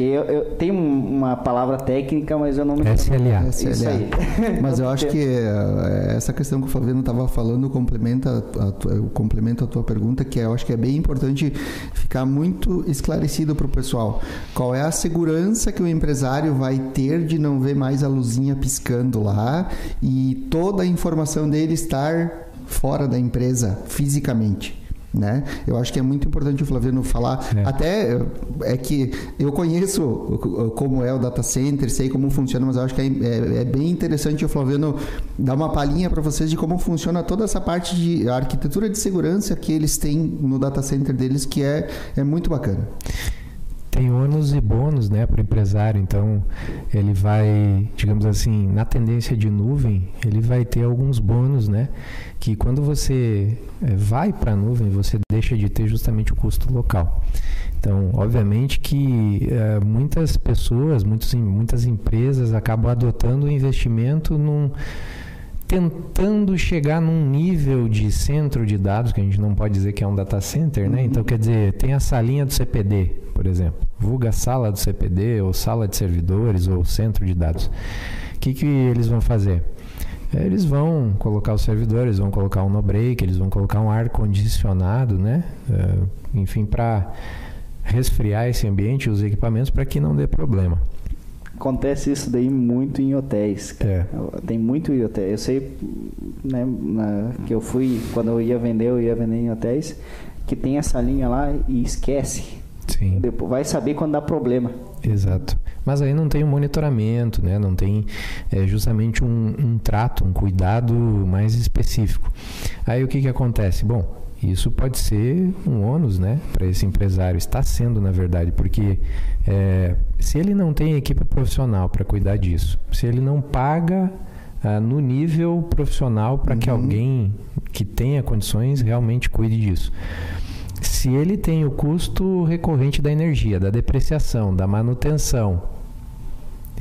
Que eu, eu tenho uma palavra técnica, mas eu não me SLA. <laughs> SLA. Mas eu acho que eh, essa questão que o Flaviano estava falando complementa a, tua, complementa a tua pergunta, que eu acho que é bem importante ficar muito esclarecido para o pessoal. Qual é a segurança que o empresário vai ter de não ver mais a luzinha piscando lá e toda a informação dele estar fora da empresa fisicamente? Né? Eu acho que é muito importante o Flaviano falar. É. Até é que eu conheço como é o data center, sei como funciona, mas eu acho que é, é, é bem interessante o Flaviano dar uma palhinha para vocês de como funciona toda essa parte de arquitetura de segurança que eles têm no data center deles, que é, é muito bacana tem ônus e bônus né, para o empresário. Então, ele vai, digamos assim, na tendência de nuvem, ele vai ter alguns bônus, né? Que quando você eh, vai para a nuvem, você deixa de ter justamente o custo local. Então, obviamente que é, muitas pessoas, muitos, muitas empresas acabam adotando o investimento num tentando chegar num nível de centro de dados, que a gente não pode dizer que é um data center, né? Uhum. Então, quer dizer, tem a salinha do CPD, por exemplo. Vulga sala do CPD, ou sala de servidores, ou centro de dados. O que, que eles vão fazer? Eles vão colocar os servidores, vão colocar um no-break, eles vão colocar um ar-condicionado, né? Uh, enfim, para resfriar esse ambiente, os equipamentos, para que não dê problema. Acontece isso daí muito em hotéis. É. Tem muito em hotéis. Eu sei né, na, que eu fui, quando eu ia vender, eu ia vender em hotéis, que tem essa linha lá e esquece. Sim. Depois vai saber quando dá problema. Exato. Mas aí não tem um monitoramento, né? não tem é, justamente um, um trato, um cuidado mais específico. Aí o que, que acontece? Bom, isso pode ser um ônus né, para esse empresário. Está sendo, na verdade, porque é, se ele não tem equipe profissional para cuidar disso, se ele não paga ah, no nível profissional para uhum. que alguém que tenha condições realmente cuide disso. Se ele tem o custo recorrente da energia, da depreciação, da manutenção,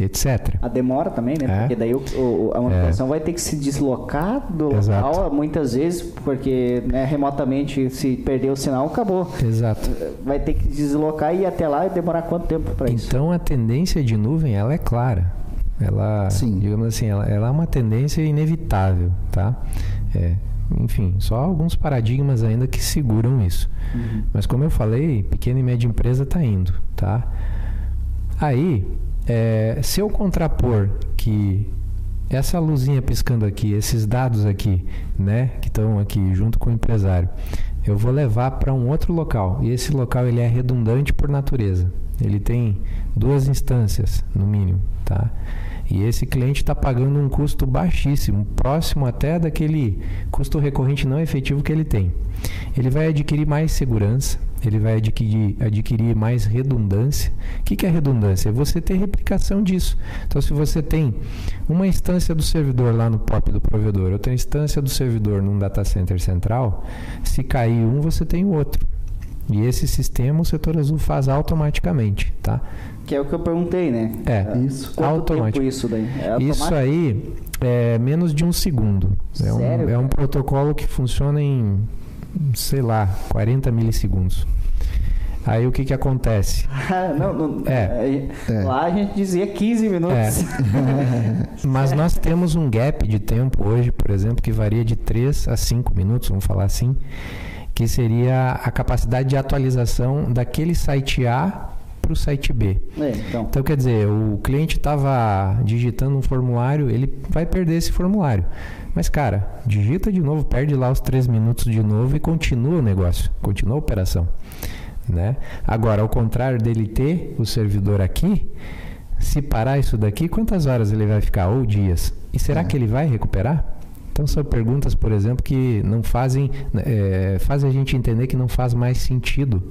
etc. A demora também, né? É. Porque daí o, o, a manutenção é. vai ter que se deslocar do Exato. local muitas vezes, porque né, remotamente se perder o sinal, acabou. Exato. Vai ter que deslocar e ir até lá e demorar quanto tempo para isso? Então a tendência de nuvem ela é clara. Ela, Sim. digamos assim, ela, ela é uma tendência inevitável, tá? É, enfim, só alguns paradigmas ainda que seguram isso. Uhum. Mas como eu falei, pequena e média empresa está indo, tá? Aí, é, se eu contrapor que essa luzinha piscando aqui, esses dados aqui, né, que estão aqui junto com o empresário, eu vou levar para um outro local. E esse local ele é redundante por natureza. Ele tem duas instâncias, no mínimo, tá? E esse cliente está pagando um custo baixíssimo, próximo até daquele custo recorrente não efetivo que ele tem. Ele vai adquirir mais segurança, ele vai adquirir, adquirir mais redundância. O que, que é redundância? É você ter replicação disso. Então, se você tem uma instância do servidor lá no POP do provedor, outra instância do servidor num data center central, se cair um, você tem o outro. E esse sistema o setor azul faz automaticamente, tá? Que é o que eu perguntei, né? É, isso. Quanto automático. isso daí? É isso aí é menos de um segundo. É Sério, um, é um protocolo que funciona em, sei lá, 40 milissegundos. Aí o que que acontece? <laughs> não, não, é. é. Lá a gente dizia 15 minutos. É. <laughs> Mas nós temos um gap de tempo hoje, por exemplo, que varia de 3 a 5 minutos, vamos falar assim, que seria a capacidade de atualização daquele site A para o site B. É, então. então, quer dizer, o cliente estava digitando um formulário, ele vai perder esse formulário. Mas, cara, digita de novo, perde lá os três minutos de novo e continua o negócio, continua a operação. Né? Agora, ao contrário dele ter o servidor aqui, se parar isso daqui, quantas horas ele vai ficar? Ou dias? E será é. que ele vai recuperar? Então são perguntas, por exemplo, que não fazem, é, fazem a gente entender que não faz mais sentido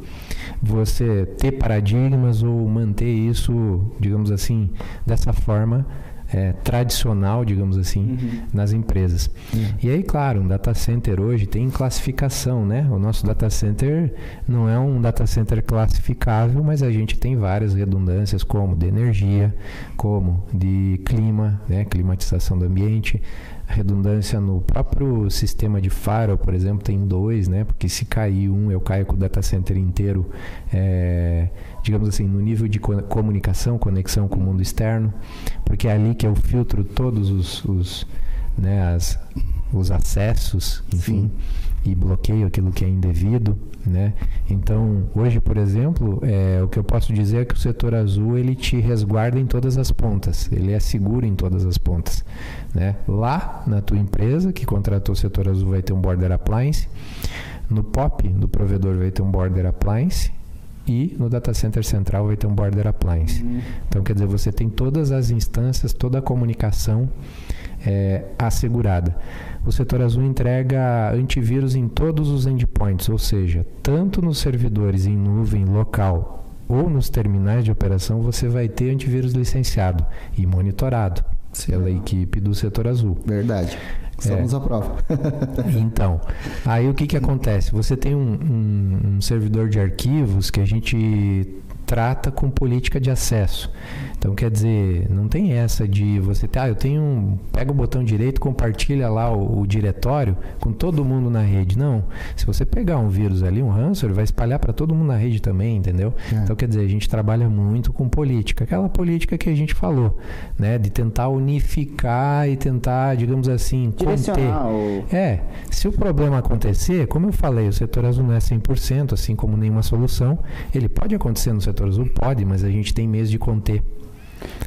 você ter paradigmas ou manter isso, digamos assim, dessa forma é, tradicional, digamos assim, uhum. nas empresas. Uhum. E aí, claro, um data center hoje tem classificação, né? O nosso data center não é um data center classificável, mas a gente tem várias redundâncias, como de energia, como de clima, né? climatização do ambiente, redundância no próprio sistema de firewall, por exemplo, tem dois, né? Porque se cair um, eu caio com o data center inteiro, é, digamos assim, no nível de comunicação, conexão com o mundo externo, porque é ali que eu filtro todos os, os né, as, os acessos, enfim, Sim. E bloqueio aquilo que é indevido, né? Então, hoje, por exemplo, é, o que eu posso dizer é que o setor azul ele te resguarda em todas as pontas, ele é seguro em todas as pontas, né? Lá na tua empresa que contratou o setor azul vai ter um border appliance, no POP do provedor vai ter um border appliance e no data center central vai ter um border appliance. Uhum. Então, quer dizer, você tem todas as instâncias, toda a comunicação é, assegurada. O setor azul entrega antivírus em todos os endpoints, ou seja, tanto nos servidores em nuvem local ou nos terminais de operação, você vai ter antivírus licenciado e monitorado Sim. pela equipe do setor azul. Verdade. Estamos é. à prova. <laughs> então, aí o que, que acontece? Você tem um, um, um servidor de arquivos que a gente trata com política de acesso. Então, quer dizer, não tem essa de você, ah, eu tenho um, pega o botão direito, compartilha lá o, o, diretório com todo mundo na rede. Não. Se você pegar um vírus ali, um ransomware, vai espalhar para todo mundo na rede também, entendeu? É. Então, quer dizer, a gente trabalha muito com política, aquela política que a gente falou, né, de tentar unificar e tentar, digamos assim, conter. O... É, se o problema acontecer, como eu falei, o setor azul não é 100%, assim como nenhuma solução, ele pode acontecer no setor setor azul? Pode, mas a gente tem meios de conter.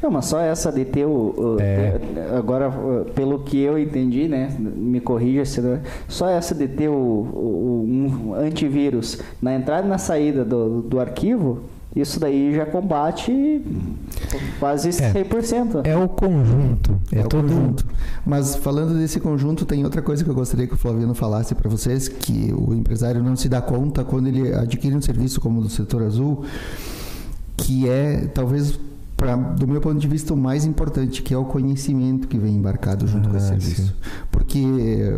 Não, mas só essa de ter o. o é. ter, agora, pelo que eu entendi, né? Me corrija se não. Só essa de ter o, o, um antivírus na entrada e na saída do, do arquivo, isso daí já combate quase é, 100%. É o conjunto. É, é todo conjunto. Mas falando desse conjunto, tem outra coisa que eu gostaria que o Flaviano falasse para vocês, que o empresário não se dá conta quando ele adquire um serviço como o do setor azul que é talvez pra, do meu ponto de vista, o mais importante, que é o conhecimento que vem embarcado junto ah, com esse ah, serviço. Sim. Porque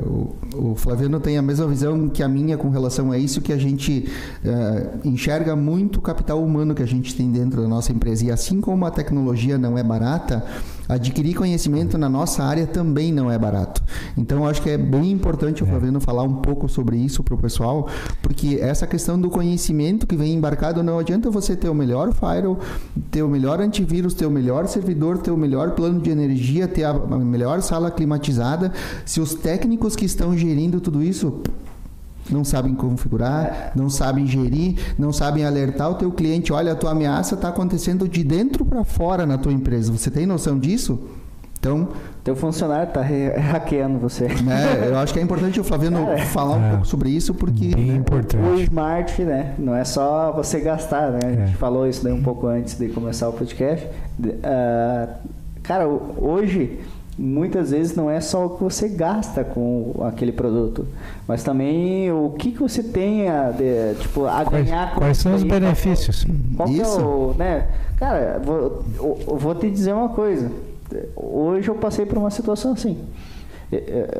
o, o, Flaviano tem a mesma visão que a minha com relação a isso, que a gente uh, enxerga muito o capital humano que a gente tem dentro da nossa empresa. E assim como a tecnologia não é barata, adquirir conhecimento na nossa área também não é barato. Então, acho que é bem importante o é. Flaviano falar um pouco sobre isso para o pessoal, porque essa questão do conhecimento que vem embarcado, não adianta você ter o melhor firewall, ter o melhor antivírus, ter o melhor servidor, ter o melhor plano de energia, ter a melhor sala climatizada, se os técnicos que estão gerindo tudo isso não sabem configurar, não sabem gerir, não sabem alertar o teu cliente, olha, a tua ameaça está acontecendo de dentro para fora na tua empresa. Você tem noção disso? Então, teu funcionário está hackeando você. É, eu acho que é importante o Flaviano Cara, falar um é, pouco sobre isso, porque bem importante. o smart, né, não é só você gastar, né? A gente é. falou isso daí um pouco antes de começar o podcast. Uh, cara, hoje muitas vezes não é só o que você gasta com aquele produto, mas também o que, que você tem a, de, tipo, a quais, ganhar com Quais são os benefícios? Qual, qual Isso. É o, né? Cara, vou, eu, vou te dizer uma coisa. Hoje eu passei por uma situação assim.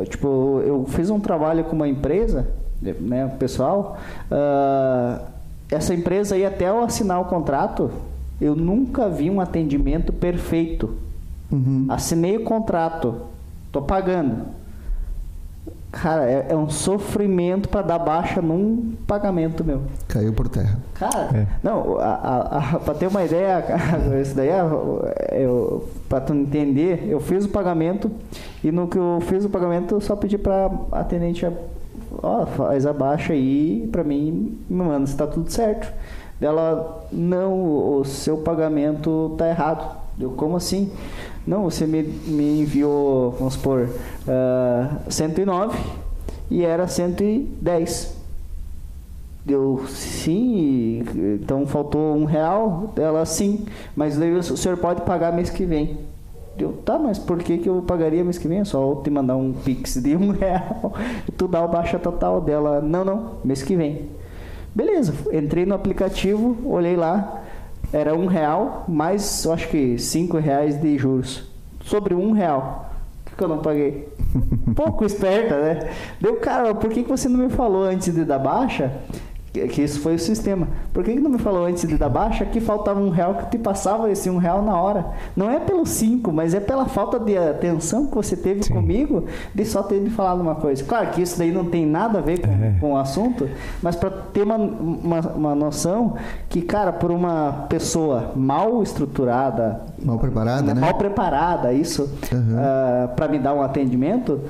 tipo, eu fiz um trabalho com uma empresa, né, pessoal. Uh, essa empresa aí até eu assinar o contrato, eu nunca vi um atendimento perfeito Uhum. Assinei o contrato, tô pagando. Cara, é, é um sofrimento para dar baixa num pagamento meu. Caiu por terra. Cara, é. não, para ter uma ideia, <laughs> isso daí, é, eu, para tu entender, eu fiz o pagamento e no que eu fiz o pagamento eu só pedi para atendente, ó, faz a baixa aí para mim, me manda se tá tudo certo. Ela, não, o seu pagamento tá errado. Eu, como assim? Não, você me, me enviou, vamos supor, uh, ah, 109 e era 110. Deu sim, então faltou um real. Ela sim, mas daí o senhor pode pagar mês que vem. Deu, tá, mas por que, que eu pagaria mês que vem? É só te mandar um pix de um <laughs> real e tu dá o baixa total dela. Não, não, mês que vem. Beleza, entrei no aplicativo, olhei lá, era um real mais, eu acho que cinco reais de juros. sobre um real. Por que eu não paguei? <laughs> Pouco esperta, né? Deu, cara, por que, que você não me falou antes de dar baixa? Que isso foi o sistema. Por que, que não me falou antes de dar baixa que faltava um real que te passava esse um real na hora? Não é pelo cinco, mas é pela falta de atenção que você teve Sim. comigo de só ter me falado uma coisa. Claro que isso daí não tem nada a ver com, é. com o assunto, mas para ter uma, uma, uma, noção que, cara, por uma pessoa mal estruturada, mal preparada, né? Mal preparada, isso, uhum. uh, ah, para me dar um atendimento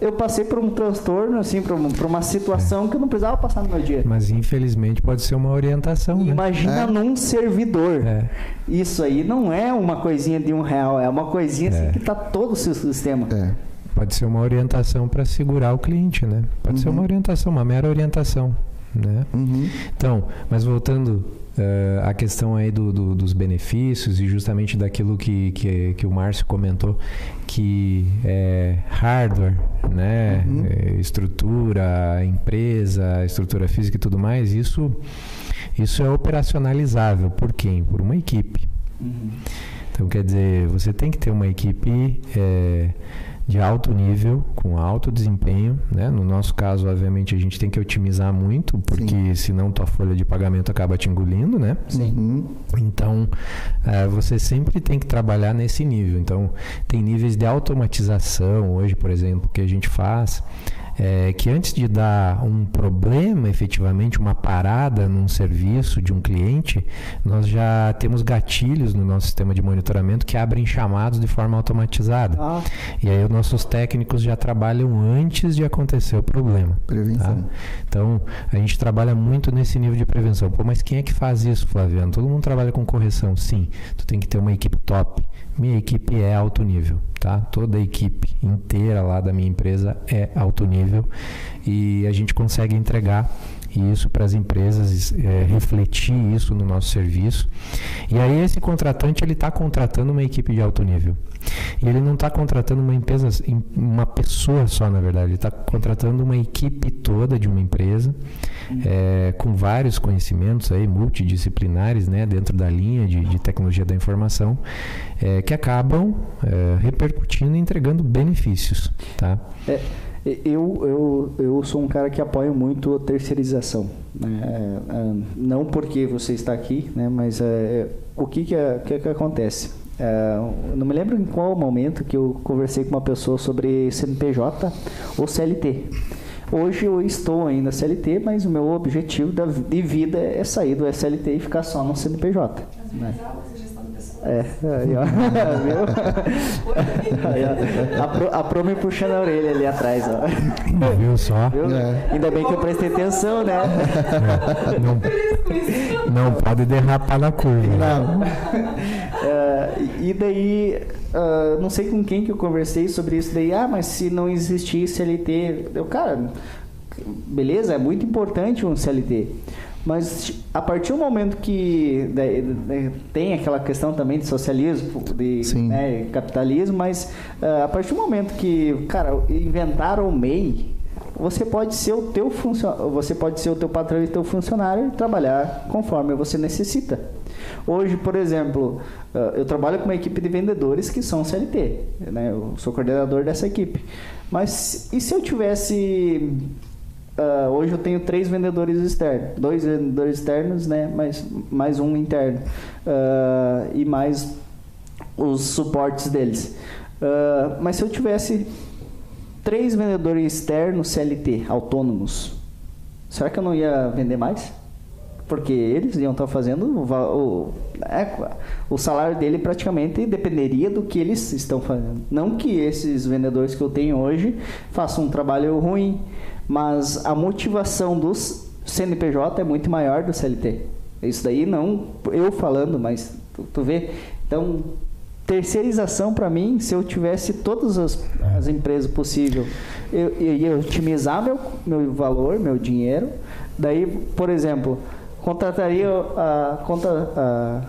eu passei por um transtorno, assim, por uma, por uma situação é. que eu não precisava passar no meu dia. Mas infelizmente pode ser uma orientação, né? Imagina é. num servidor. É. Isso aí não é uma coisinha de um real, é uma coisinha assim é. que está todo o seu sistema. É. Pode ser uma orientação para segurar o cliente, né? Pode uhum. ser uma orientação, uma mera orientação. Né? Uhum. Então, mas voltando Uh, a questão aí do, do, dos benefícios e justamente daquilo que, que, que o Márcio comentou, que é hardware, né, uhum. É, estrutura, empresa, estrutura física e tudo mais, isso, isso é operacionalizável por quem? Por uma equipe. Uhum. Então, quer dizer, você tem que ter uma equipe... É, de alto nível, com alto desempenho. Né? No nosso caso, obviamente, a gente tem que otimizar muito, porque Sim. senão tua folha de pagamento acaba te engolindo, né? Sim. Então, uh, você sempre tem que trabalhar nesse nível. Então, tem níveis de automatização hoje, por exemplo, que a gente faz é, que antes de dar um problema, efetivamente, uma parada num serviço de um cliente, nós já temos gatilhos no nosso sistema de monitoramento que abrem chamados de forma automatizada. Ah. E aí os nossos técnicos já trabalham antes de acontecer o problema. Prevenção. Tá? Então, a gente trabalha muito nesse nível de prevenção. Pô, mas quem é que faz isso, Flaviano? Todo mundo trabalha com correção, sim. Tu tem que ter uma equipe top. Minha equipe é alto nível, tá? Toda a equipe inteira lá da minha empresa é alto nível e a gente consegue entregar isso para as empresas, é, refletir isso no nosso serviço. E aí esse contratante ele está contratando uma equipe de alto nível. E ele não está contratando uma empresa, uma pessoa só, na verdade. Ele está contratando uma equipe toda de uma empresa é, com vários conhecimentos aí multidisciplinares, né, dentro da linha de, de tecnologia da informação, é, que acabam é, repercutindo e entregando benefícios, tá? É. Eu, eu, eu sou um cara que apoia muito a terceirização. Né? É, é, não porque você está aqui, né? mas é, o que, que, é, que, que acontece? É, não me lembro em qual momento que eu conversei com uma pessoa sobre CNPJ ou CLT. Hoje eu estou ainda CLT, mas o meu objetivo de vida é sair do SLT e ficar só no CNPJ. Né? É, aí, ó. <laughs> Viu? Aí, ó. A, pro, a Pro me puxando a orelha ali atrás, ó. Viu só? Viu? É. Ainda bem que eu prestei atenção, né? É. Não, não pode derrapar na curva. Não. Uh, e daí, uh, não sei com quem que eu conversei sobre isso daí. Ah, mas se não existisse CLT... Eu, cara, beleza, é muito importante um CLT. Mas a partir do momento que né, né, tem aquela questão também de socialismo, de né, capitalismo, mas uh, a partir do momento que, cara, inventaram o MEI, você pode ser o teu funcionário, você pode ser o teu patrão e teu funcionário e trabalhar conforme você necessita. Hoje, por exemplo, uh, eu trabalho com uma equipe de vendedores que são CLT, né? Eu sou coordenador dessa equipe. Mas e se eu tivesse Uh, hoje eu tenho três vendedores externos, dois vendedores externos, né, mais, mais um interno uh, e mais os suportes deles. Uh, mas se eu tivesse três vendedores externos CLT autônomos, será que eu não ia vender mais? Porque eles iam estar fazendo o, é, o salário dele praticamente dependeria do que eles estão fazendo. Não que esses vendedores que eu tenho hoje façam um trabalho ruim, mas a motivação dos CNPJ é muito maior do CLT. Isso daí não eu falando, mas tu, tu vê. Então, terceirização para mim, se eu tivesse todas as, as empresas possível, eu, eu ia otimizar meu, meu valor, meu dinheiro. Daí, por exemplo, contrataria a conta a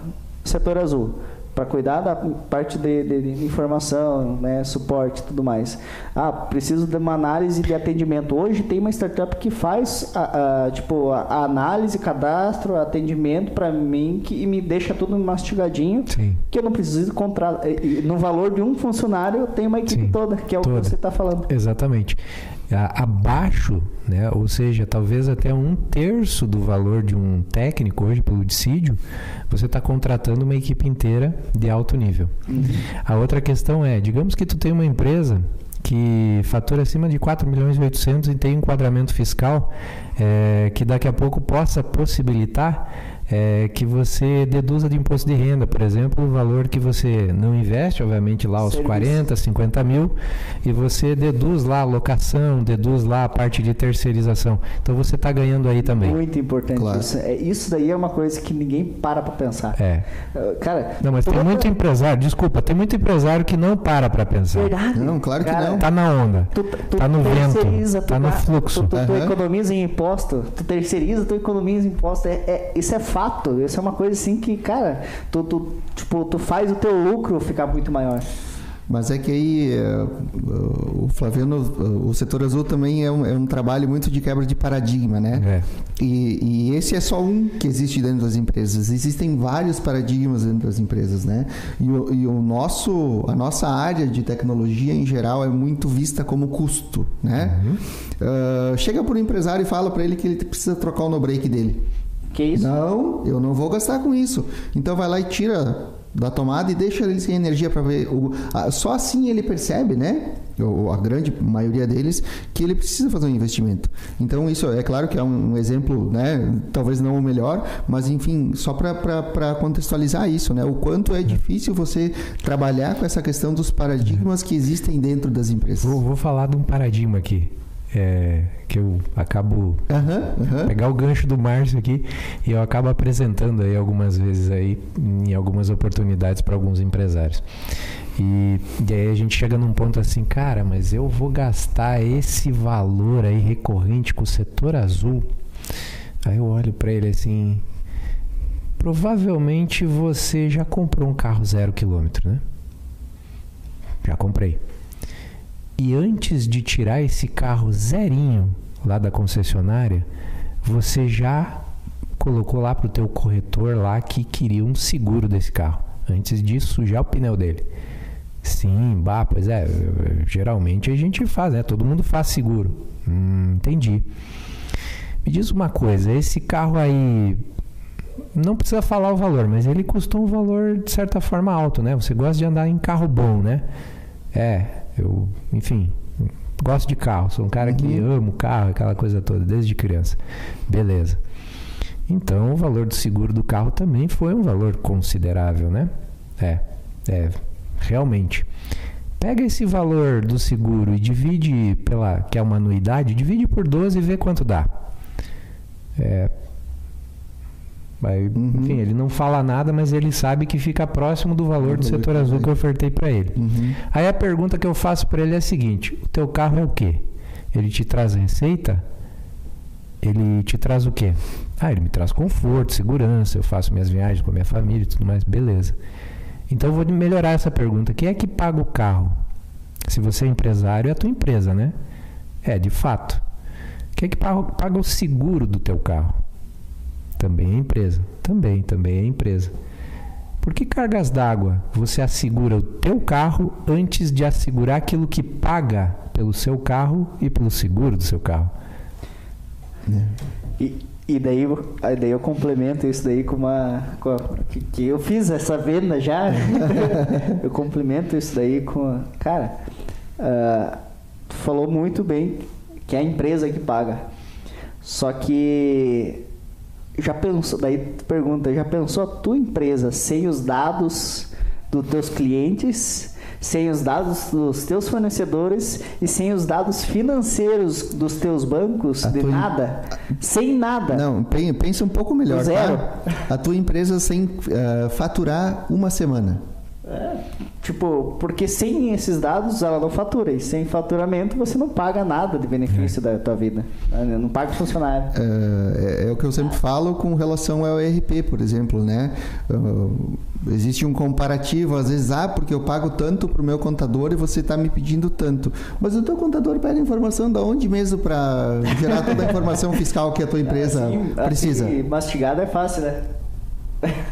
setor azul para cuidar da parte de, de, informação, né, suporte e tudo mais. Ah, preciso de uma análise de atendimento. Hoje tem uma startup que faz a, a tipo a análise, cadastro, atendimento para mim que me deixa tudo mastigadinho, Sim. que eu não preciso contratar. No valor de um funcionário, eu tenho uma equipe Sim, toda, que é o toda. que você está falando. Exatamente abaixo, né? ou seja, talvez até um terço do valor de um técnico hoje pelo dissídio, você está contratando uma equipe inteira de alto nível. Uhum. A outra questão é, digamos que tu tem uma empresa que fatura acima de 4 milhões e 800 e tem um enquadramento fiscal é, que daqui a pouco possa possibilitar é, que você deduza de imposto de renda, por exemplo, o valor que você não investe, obviamente lá os Serviço. 40, 50 mil, e você deduz lá a locação, deduz lá a parte de terceirização. Então você está ganhando aí também. Muito importante claro. isso. É, isso daí é uma coisa que ninguém para para pensar. É. Uh, cara, não, mas tem muito empresário, desculpa, tem muito empresário que não para para pensar. Verdade. Não, claro que cara, não. Tá na onda. Tu, tu tá no vento. Tá no fluxo. Tu, tu, tu uhum. economiza em imposto, tu terceiriza, tu economiza em imposto. É, é, isso é fato fato. Isso é uma coisa assim que, cara, tu, tu, tipo, tu faz o teu lucro ficar muito maior. Mas é que aí eh, o Flaviano, o setor azul também é um, é um trabalho muito de quebra de paradigma, né? É. E, e, esse é só um que existe dentro das empresas. Existem vários paradigmas dentro das empresas, né? E o, e o nosso, a nossa área de tecnologia em geral é muito vista como custo, né? Uhum. Uh, chega por um empresário e fala para ele que ele precisa trocar o no-break dele. Que isso? Não, eu não vou gastar com isso. Então vai lá e tira da tomada e deixa ele sem energia para ver. O, a, só assim ele percebe, né? Ou a grande maioria deles, que ele precisa fazer um investimento. Então, isso é claro que é um, um exemplo, né? Talvez não o melhor, mas enfim, só para contextualizar isso, né? O quanto é difícil você trabalhar com essa questão dos paradigmas que existem dentro das empresas. Vou, vou falar de um paradigma aqui é, que eu acabo uhum, uhum. pegar o gancho do Márcio aqui e eu acabo apresentando aí algumas vezes aí em algumas oportunidades para alguns empresários. E, e, aí a gente chega num ponto assim, cara, mas eu vou gastar esse valor aí recorrente com o setor azul. Aí eu olho para ele assim, provavelmente você já comprou um carro zero quilômetro, né? Já comprei. E antes de tirar esse carro zerinho lá da concessionária, você já colocou lá para o teu corretor lá que queria um seguro desse carro. Antes disso, sujar o pneu dele. Sim, bah, pois é, geralmente a gente faz, né? Todo mundo faz seguro. Hum, entendi. Me diz uma coisa, esse carro aí não precisa falar o valor, mas ele custou um valor de certa forma alto, né? Você gosta de andar em carro bom, né? É, eu, enfim, gosto de carro, sou um cara uhum. que amo carro, aquela coisa toda, desde criança. Beleza. Então, o valor do seguro do carro também foi um valor considerável, né? É, é, realmente. Pega esse valor do seguro e divide pela, que é uma anuidade, divide por 12 e vê quanto dá. É, Aí, uhum. Enfim, ele não fala nada, mas ele sabe que fica próximo do valor do setor azul que eu ofertei para ele. Uhum. Aí a pergunta que eu faço para ele é a seguinte: o teu carro é o quê? Ele te traz receita? Ele te traz o quê? Ah, ele me traz conforto, segurança, eu faço minhas viagens com a minha família e tudo mais, beleza. Então eu vou melhorar essa pergunta. Quem é que paga o carro? Se você é empresário, é a tua empresa, né? É, de fato. Quem é que paga o seguro do teu carro? Também é empresa. Também, também é empresa. Por que cargas d'água você assegura o teu carro antes de assegurar aquilo que paga pelo seu carro e pelo seguro do seu carro? É. E, e daí, daí eu complemento isso daí com uma. Com a, que, que, eu fiz essa venda já. <laughs> eu complemento isso daí com. Cara, uh, tu falou muito bem que é a empresa que paga. Só que já pensou, daí tu pergunta, já pensou a tua empresa sem os dados dos teus clientes, sem os dados dos teus fornecedores e sem os dados financeiros dos teus bancos, a de tua... nada, sem nada. Não, pensa um pouco melhor, Zero. Tá? A tua empresa sem uh, faturar uma semana. É, tipo, porque sem esses dados ela não fatura. E sem faturamento você não paga nada de benefício é. da tua vida. Né? Não paga funcionário. É, é, é, o que eu sempre falo com relação ao ERP, por exemplo, né? Uh, existe um comparativo, às vezes, ah, porque eu pago tanto para o meu contador e você está me pedindo tanto. Mas o teu contador pega informação da onde mesmo para gerar toda a informação fiscal que a tua <laughs> empresa assim, precisa? Assim, mastigado é fácil, né?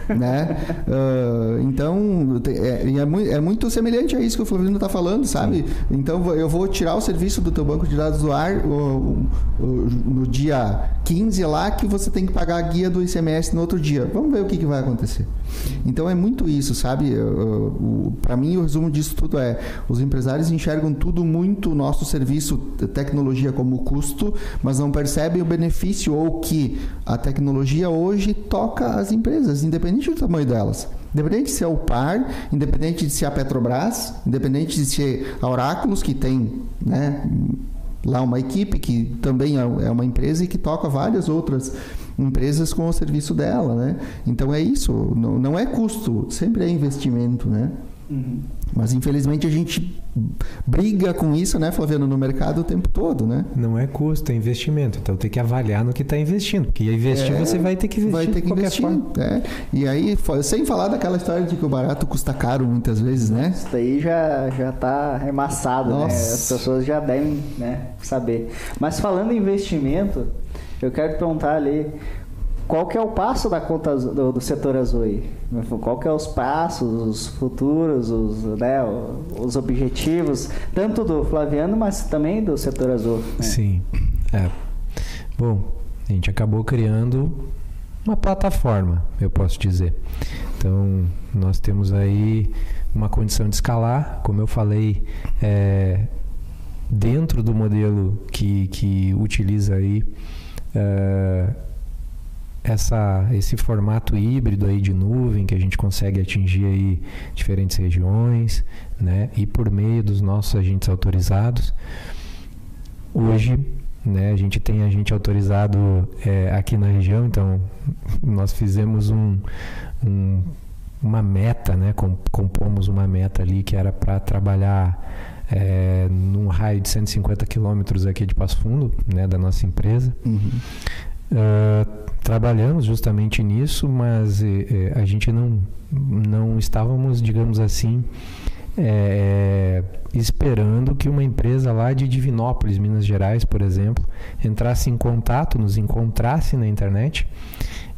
Né? Uh, <laughs> então, é, é, muito, é, muito semelhante a isso que o Flavino está falando, sabe? Então, eu vou tirar o serviço do teu banco de dados do ar o, o, no dia 15 lá que você tem que pagar a guia do ICMS no outro dia. Vamos ver o que, que vai acontecer. Então, é muito isso, sabe? Para mim, o resumo disso tudo é os empresários enxergam tudo muito nosso serviço, tecnologia como custo, mas não percebem o benefício ou que a tecnologia hoje toca as empresas independente do tamanho delas. Independente de ser o PAR, independente de ser a Petrobras, independente de ser a Oráculos, que tem né, lá uma equipe que também é, é uma empresa e que toca várias outras empresas com o serviço dela. Né? Então é isso, não é custo, sempre é investimento. Né? Uhum. Mas infelizmente a gente briga com isso, né, Flaviano, no mercado o tempo todo, né? Não é custo, é investimento. Então tem que avaliar no que está investindo. Porque investir é, você vai ter que investir. Vai ter que investir. É. E aí, sem falar daquela história de que o barato custa caro muitas vezes, né? Isso daí já, já tá remassado, né? As pessoas já devem né, saber. Mas falando em investimento, eu quero te perguntar ali, qual que é o passo da conta do, do setor azul aí? Qual que é os passos, os futuros, os, né, os objetivos, tanto do Flaviano, mas também do setor azul? Né? Sim. É. Bom, a gente acabou criando uma plataforma, eu posso dizer. Então, nós temos aí uma condição de escalar, como eu falei, é, dentro do modelo que, que utiliza aí é, essa, esse formato híbrido aí de nuvem que a gente consegue atingir aí diferentes regiões, né? E por meio dos nossos agentes autorizados. Hoje, né, a gente tem agente autorizado é, aqui na região, então nós fizemos um, um, uma meta, né? Compomos uma meta ali que era para trabalhar é, num raio de 150 quilômetros aqui de Passo Fundo, né, da nossa empresa. Uhum. Uh, trabalhamos justamente nisso, mas eh, eh, a gente não, não estávamos, digamos assim, é, esperando que uma empresa lá de Divinópolis, Minas Gerais, por exemplo, entrasse em contato, nos encontrasse na internet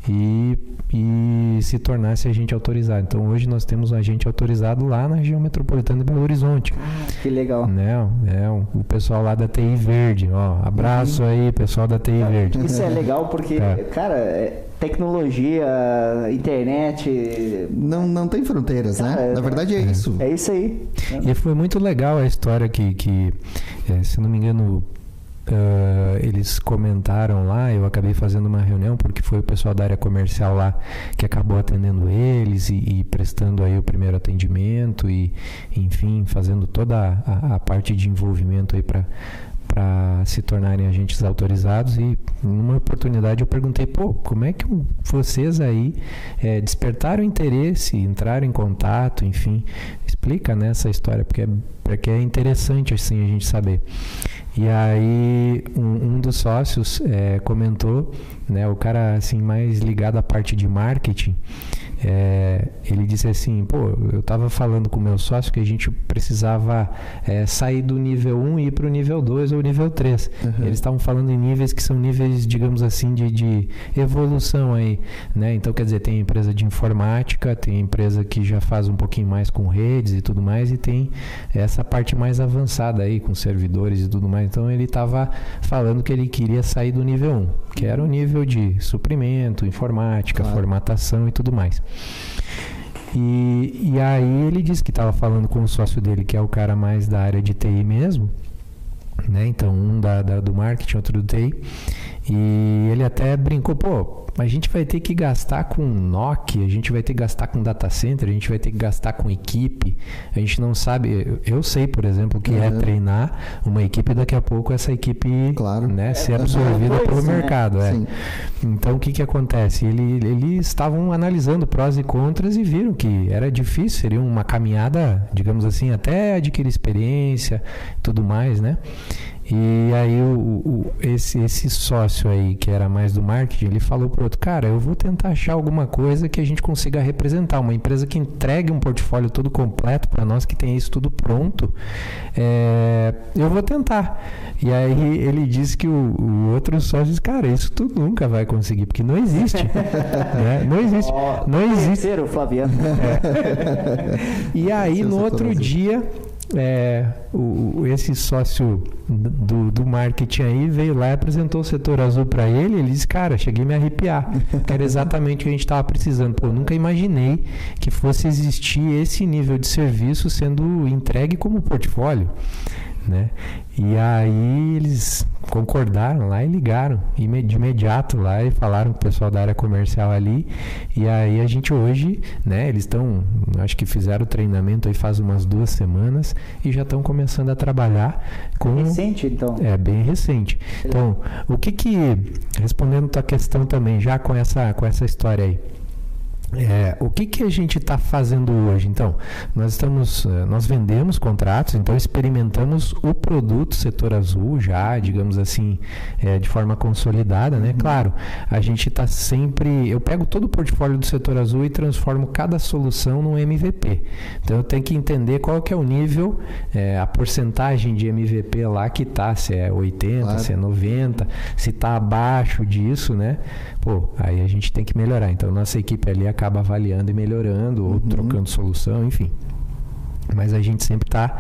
e, e se tornasse agente autorizado. Então hoje nós temos um agente autorizado lá na região metropolitana de Belo Horizonte. Ah, que legal. Né? É, o pessoal lá da TI Verde. Ó, abraço uhum. aí, pessoal da TI Verde. Isso é legal porque, é. cara, é, tecnologia, internet. Não, não tem fronteiras, né? É, Na verdade é, é, isso. É isso aí. E foi muito legal a história que, que é, se não me engano, uh, eles comentaram lá, eu acabei fazendo uma reunião porque foi o pessoal da área comercial lá que acabou atendendo eles e, e prestando aí o primeiro atendimento e, enfim, fazendo toda a, a parte de envolvimento aí para para se tornarem agentes autorizados. E numa oportunidade eu perguntei pô como é que vocês aí é, despertaram interesse entraram em contato enfim explica nessa né, história porque é, porque é interessante assim a gente saber e aí um, um dos sócios é, comentou, né, o cara assim mais ligado à parte de marketing, é, ele disse assim, pô, eu estava falando com o meu sócio que a gente precisava é, sair do nível 1 e ir para o nível 2 ou nível 3. Uhum. Eles estavam falando em níveis que são níveis, digamos assim, de, de evolução aí, né? Então, quer dizer, tem empresa de informática, tem empresa que já faz um pouquinho mais com redes e tudo mais, e tem essa parte mais avançada aí, com servidores e tudo mais. Então, ele estava falando que ele queria sair do nível 1, que era o nível de suprimento, informática, claro. formatação e tudo mais. E, e aí ele disse que estava falando com o sócio dele, que é o cara mais da área de TI mesmo, né? Então, um da, da, do marketing, outro do TI. E ele até brincou, pô, a gente vai ter que gastar com Nokia, a gente vai ter que gastar com data center, a gente vai ter que gastar com equipe. A gente não sabe. Eu sei, por exemplo, que é é treinar uma equipe e daqui a pouco essa equipe claro. né, ser absorvida é, pelo né? mercado. É. Então o que, que acontece? Ele, eles estavam analisando prós e contras e viram que era difícil, seria uma caminhada, digamos assim, até adquirir experiência e tudo mais, né? E aí o, o, esse, esse sócio aí, que era mais do marketing, ele falou pro outro, cara, eu vou tentar achar alguma coisa que a gente consiga representar, uma empresa que entregue um portfólio todo completo para nós, que tenha isso tudo pronto. É, eu vou tentar. E aí ele disse que o, o outro sócio disse, cara, isso tu nunca vai conseguir, porque não existe. <laughs> né? Não existe. Oh, não existe. Terceiro, Flaviano. É. <laughs> E aí, no outro dia, é, o, esse sócio do, do marketing aí veio lá e apresentou o setor azul para ele. Ele disse: Cara, cheguei a me arrepiar. Era exatamente o que a gente estava precisando. Pô, nunca imaginei que fosse existir esse nível de serviço sendo entregue como portfólio. Né? E aí eles concordaram lá e ligaram de imediato lá e falaram com o pessoal da área comercial ali. E aí a gente hoje, né, eles estão, acho que fizeram o treinamento aí faz umas duas semanas e já estão começando a trabalhar com. Recente, então? É, bem recente. Então, o que que, respondendo tua questão também, já com essa, com essa história aí. É, o que, que a gente está fazendo hoje? Então, nós estamos, eh, nós vendemos contratos, então experimentamos o produto setor azul já, digamos assim, é, de forma consolidada, né? Uhum. Claro, a gente está sempre, eu pego todo o portfólio do setor azul e transformo cada solução num MVP. Então, eu tenho que entender qual que é o nível, é, a porcentagem de MVP lá que está, se é 80, claro. se é 90, se está abaixo disso, né? Pô, aí a gente tem que melhorar. Então, nossa equipe ali acaba avaliando e melhorando, ou uhum. trocando solução, enfim. Mas a gente sempre está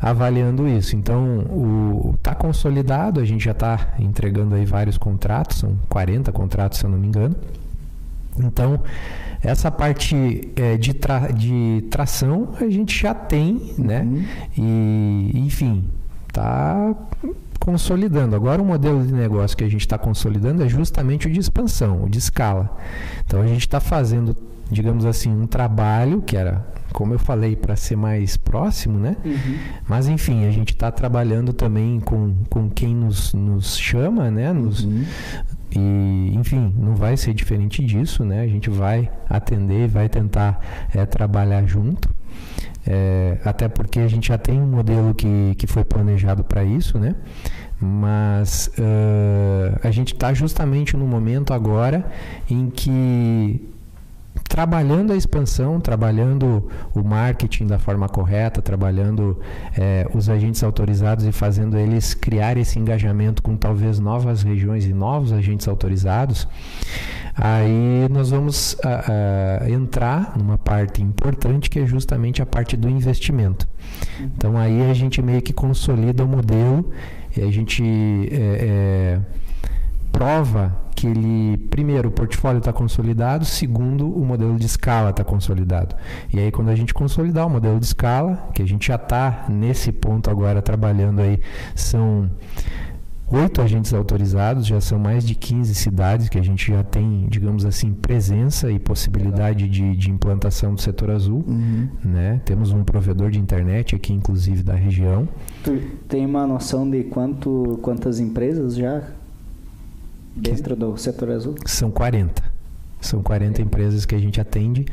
avaliando isso. Então, o tá consolidado, a gente já está entregando aí vários contratos, são 40 contratos, se eu não me engano. Então, essa parte é, de, tra de tração a gente já tem, né? Uhum. E, enfim, tá consolidando. Agora, o modelo de negócio que a gente está consolidando é justamente o de expansão, o de escala. Então, a gente está fazendo, digamos assim, um trabalho que era, como eu falei, para ser mais próximo, né? Uhum. Mas, enfim, a gente está trabalhando também com, com quem nos, nos chama, né? Nos, uhum. E, enfim, não vai ser diferente disso, né? A gente vai atender, vai tentar é, trabalhar junto. É, até porque a gente já tem um modelo que, que foi planejado para isso, né? Mas uh, a gente está justamente no momento agora em que trabalhando a expansão, trabalhando o marketing da forma correta, trabalhando é, os agentes autorizados e fazendo eles criar esse engajamento com talvez novas regiões e novos agentes autorizados, Aí nós vamos a, a, entrar numa parte importante que é justamente a parte do investimento. Então aí a gente meio que consolida o modelo e a gente é, é, prova que ele, primeiro, o portfólio está consolidado, segundo, o modelo de escala está consolidado. E aí, quando a gente consolidar o modelo de escala, que a gente já está nesse ponto agora trabalhando aí, são oito agentes autorizados, já são mais de 15 cidades que a gente já tem, digamos assim, presença e possibilidade de, de implantação do setor azul. Uhum. Né? Temos um provedor de internet aqui, inclusive, da região. Tu tem uma noção de quanto, quantas empresas já dentro do setor azul? São 40. São 40 empresas que a gente atende.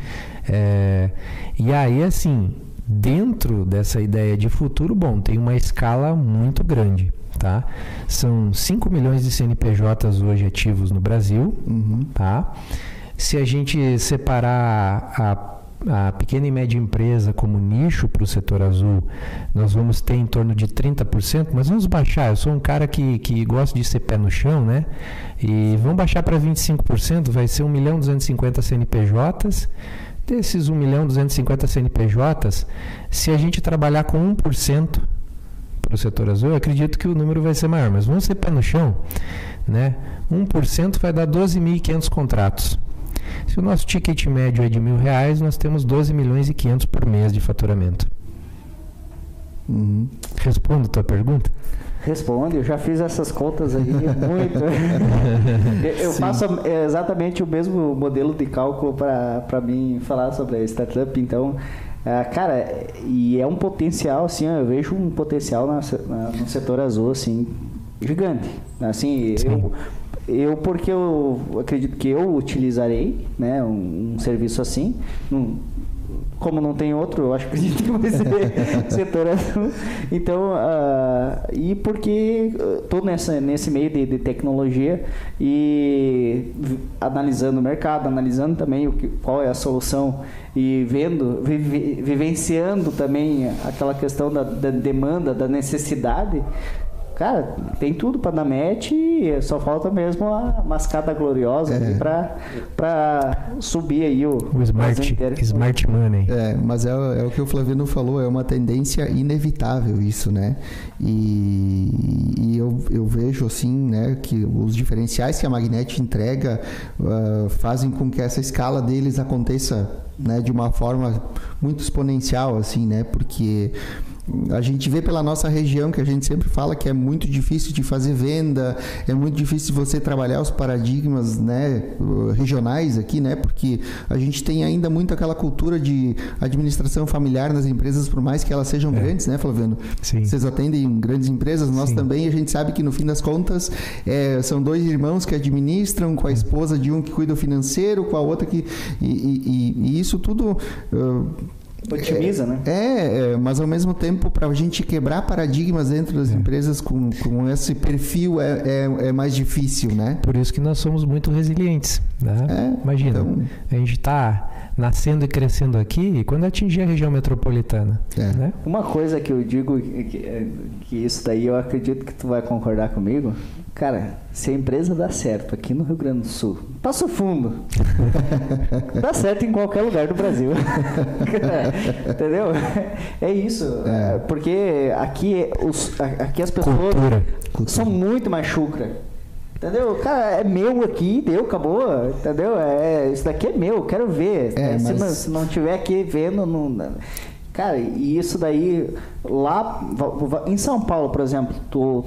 É, e aí, assim, dentro dessa ideia de futuro, bom, tem uma escala muito grande. Tá? São 5 milhões de CNPJs hoje ativos no Brasil. Uhum. Tá? Se a gente separar a a pequena e média empresa como nicho para o setor azul, nós vamos ter em torno de 30%, mas vamos baixar. Eu sou um cara que, que gosta de ser pé no chão, né? E vamos baixar para 25%, vai ser 1 milhão 250 CNPJs. Desses 1 milhão 250 CNPJs, se a gente trabalhar com 1%, para o setor azul, eu acredito que o número vai ser maior, mas vamos ser pé no chão, né? 1% vai dar 12.500 contratos. Se o nosso ticket médio é de mil reais, nós temos 12 milhões e 500 por mês de faturamento. Uhum. Respondo a tua pergunta? Responde, eu já fiz essas contas aí muito. <laughs> eu Sim. faço exatamente o mesmo modelo de cálculo para mim falar sobre a startup, então é, cara, e é um potencial, assim, eu vejo um potencial na, na, no setor azul, assim, gigante. Assim, eu, eu, porque eu acredito que eu utilizarei, né, um, um serviço assim, como não tem outro, eu acho que a gente vai <laughs> ser setor azul. Então, uh, e porque estou nesse meio de, de, tecnologia e analisando o mercado, analisando também o que, qual é a solução e vendo, vive, vivenciando também aquela questão da, da demanda, da necessidade, Cara, tem tudo para dar match e só falta mesmo a mascada gloriosa é. para subir aí o, o smart, smart money. É, mas é, é, o que o Flaviano falou, é uma tendência inevitável isso, né? E, e eu, eu vejo assim, né, que os diferenciais que a Magnet entrega uh, fazem com que essa escala deles aconteça né, de uma forma muito exponencial, assim, né? Porque a gente vê pela nossa região que a gente sempre fala que é muito difícil de fazer venda, é muito difícil você trabalhar os paradigmas, né, regionais aqui, né? Porque a gente tem ainda muito aquela cultura de administração familiar nas empresas, por mais que elas sejam é. grandes, né, Flaviano? Sim. Vocês atendem grandes empresas, nós Sim. também, a gente sabe que no fim das contas é, são dois irmãos que administram, com a esposa de um que cuida do financeiro, com a outra que. E, e, e isso tudo. Uh, Otimiza, é, né? É, é, mas ao mesmo tempo, para a gente quebrar paradigmas dentro das é. empresas com, com esse perfil é, é, é, mais difícil, né? Por isso que nós somos muito resilientes. Né? É, Imagina, então... a gente está nascendo e crescendo aqui e quando atingir a região metropolitana. É. Né? Uma coisa que eu digo, que, que isso daí eu acredito que tu vai concordar comigo, Cara, se a empresa dá certo aqui no Rio Grande do Sul, Passo Fundo, <laughs> dá certo em qualquer lugar do Brasil. <laughs> Entendeu? É isso. É. Porque aqui, os, aqui as pessoas Cultura. são muito mais chucra. Entendeu? Cara, é meu aqui, deu, acabou. Entendeu? É, isso daqui é meu, quero ver. É, se, mas... não, se não tiver aqui vendo, não. Cara, e isso daí lá em São Paulo, por exemplo, tu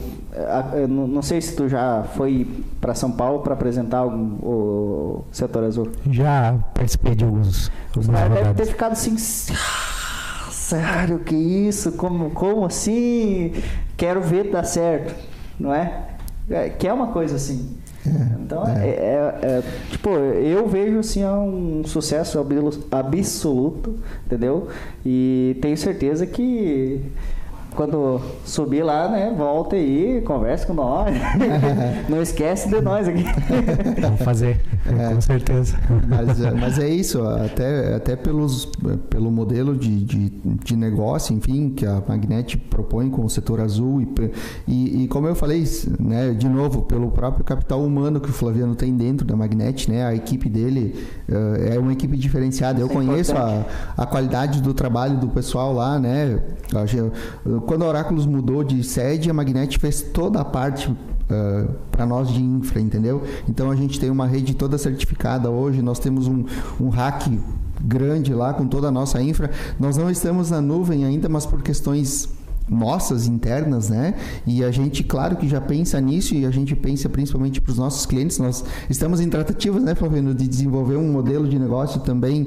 não sei se tu já foi para São Paulo para apresentar algum, o setor azul. Já participei de alguns. alguns Mas deve ter ficado assim, sério, que isso? Como, como assim? Quero ver dar certo, não é? É que é uma coisa assim. Então, é. É, é, é, tipo, eu vejo assim é um sucesso absoluto, entendeu? E tenho certeza que quando subir lá, né, volta aí, conversa com nós. <laughs> Não esquece de nós aqui. <laughs> Vamos fazer, é, com certeza. Mas, é, mas, é isso, até, até pelos, pelo modelo de, de, de, negócio, enfim, que a Magnet propõe com o setor azul. E, e, e, como eu falei, né, de novo, pelo próprio capital humano que o Flaviano tem dentro da Magnet, né, a equipe dele uh, é uma equipe diferenciada. Eu Isso é conheço a, a qualidade do trabalho do pessoal lá, né? Quando a Oráculos mudou de sede, a Magnet fez toda a parte uh, ah, para nós de infra, entendeu? Então a gente tem uma rede toda certificada hoje, nós temos um, um hack grande lá com toda a nossa infra. Nós não estamos na nuvem ainda, mas por questões nossas internas, né? E a gente, claro que já pensa nisso e a gente pensa principalmente para os nossos clientes. Nós estamos em tratativas, né, Flaviano, de desenvolver um modelo de negócio também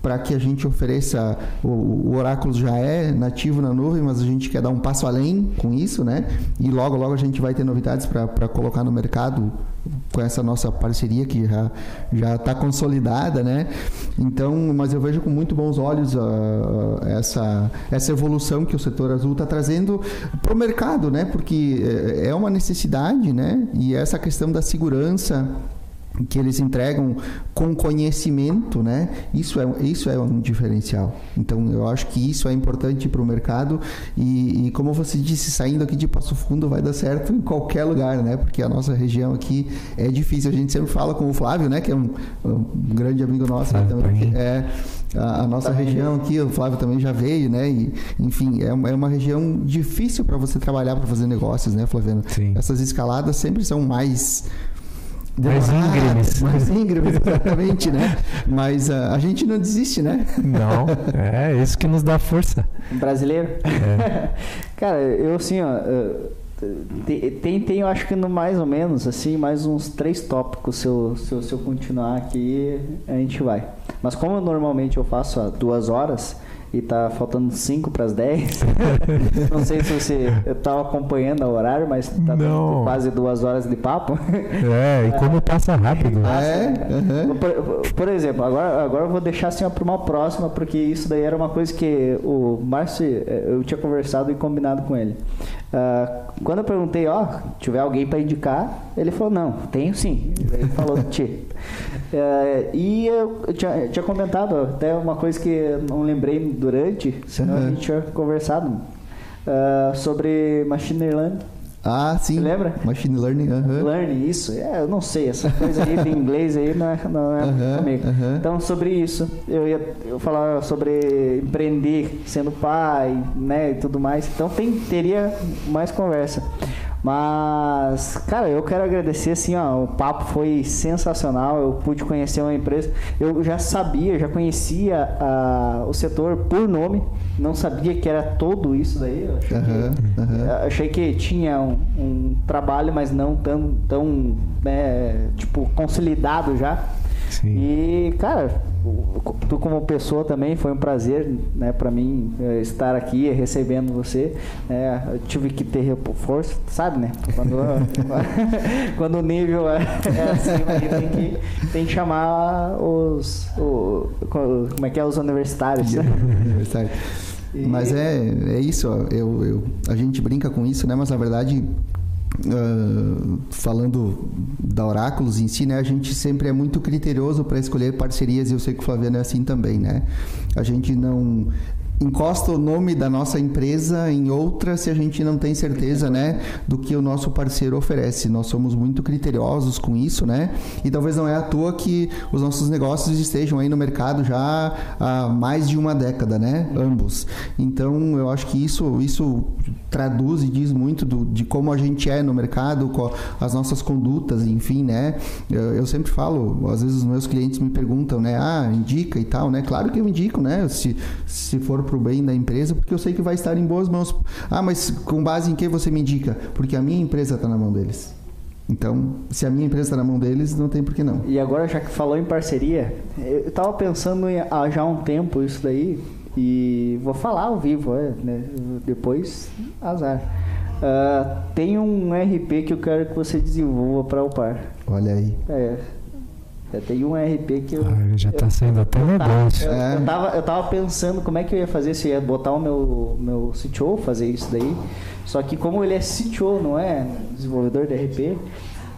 para que a gente ofereça o, o Oráculo já é nativo na nuvem, mas a gente quer dar um passo além com isso, né? E logo logo a gente vai ter novidades para colocar no mercado com essa nossa parceria que já já está consolidada, né? Então, mas eu vejo com muito bons olhos uh, essa essa evolução que o setor azul está trazendo para o mercado, né? Porque é, é uma necessidade, né? E essa questão da segurança que eles entregam com conhecimento, né? Isso é, isso é um diferencial. Então, eu acho que isso é importante para o mercado e, e, como você disse, saindo aqui de Passo Fundo vai dar certo em qualquer lugar, né? Porque a nossa região aqui é difícil. A gente sempre fala com o Flávio, né? Que é um, um grande amigo nosso. então, é, a, a nossa tá região aqui, o Flávio também já veio, né? E, enfim, é uma, é uma região difícil para você trabalhar, para fazer negócios, né, Flaviano? Sim. Essas escaladas sempre são mais mais íngremes. Mais íngremes, <laughs> exatamente, né? Mas uh, a gente não desiste, né? Não, é isso que nos dá força. Brasileiro? É. <laughs> Cara, eu assim, ó, tem, tem, eu acho que no mais ou menos, assim, mais uns três tópicos. Se eu, se eu, se eu continuar aqui, a gente vai. Mas como normalmente eu faço há duas horas, e tá faltando 5 para as 10. não sei se você estava acompanhando o horário, mas tá quase duas horas de papo. <laughs> É, e como passa rápido. É, uhum. por, por, exemplo, agora, agora eu vou deixar assim para uma próxima, porque isso daí era uma coisa que o Márcio, eh, eu tinha conversado e combinado com ele. Uh, quando eu perguntei, ó, oh, tiver alguém para indicar, ele falou, não, tenho sim. Ele falou, ti. Uh, <laughs> e eu, eu tinha, eu tinha, comentado até uma coisa que eu não lembrei durante, senão uhum. a gente tinha conversado uh, sobre machine learning. Ah, sim. Você lembra? Machine Learning. Uh Learning, isso. É, eu não sei, essa coisa aí de inglês aí não é, não é uh comigo. Então, sobre isso, eu ia eu falar sobre empreender sendo pai, né, e tudo mais. Então, tem, teria mais conversa. Mas, cara, eu quero agradecer, assim, ó, o papo foi sensacional, eu pude conhecer uma empresa, eu já sabia, já conhecia a, o setor por nome, não sabia que era todo isso daí, achei, uhum, que, uhum. achei que tinha um, um, trabalho, mas não tão, tão né, tipo, consolidado já. Sim. E, cara, tu como pessoa também foi um prazer, né, para mim eh, estar aqui recebendo você. É, eu tive que ter força, sabe, né? Quando, <laughs> quando o nível é, é assim, tem que, tem que chamar os, o, como é que é, os universitários. <laughs> Né? Mas é, é isso, ó, eu, eu, a gente brinca com isso, né? Mas na verdade Uh, falando da Oráculos em si, né, a gente sempre é muito criterioso para escolher parcerias e eu sei que o Flaviano é assim também, né? A gente não encosta o nome da nossa empresa em outra se a gente não tem certeza, né, do que o nosso parceiro oferece. Nós somos muito criteriosos com isso, né? E talvez não é à toa que os nossos negócios estejam aí no mercado já há mais de uma década, né? Ambos. Então, eu acho que isso isso traduz e diz muito do, de como a gente é no mercado, as nossas condutas, enfim, né? Eu, eu sempre falo, às vezes os meus clientes me perguntam, né? Ah, indica e tal, né? Claro que eu indico, né? Se, se for para o bem da empresa, porque eu sei que vai estar em boas mãos. Ah, mas com base em que você me indica? Porque a minha empresa está na mão deles. Então, se a minha empresa está na mão deles, não tem por que não. E agora, já que falou em parceria, eu estava pensando em, há já um tempo isso daí, e vou falar ao vivo, é, né? depois azar. Uh, tem um RP que eu quero que você desenvolva para o par. Olha aí. É, tem um RP que eu. Ah, já está sendo até negócio. Eu, é. eu, tava, eu tava pensando como é que eu ia fazer, se eu ia botar o meu, meu CTO, fazer isso daí. Só que como ele é CTO, não é desenvolvedor de RP,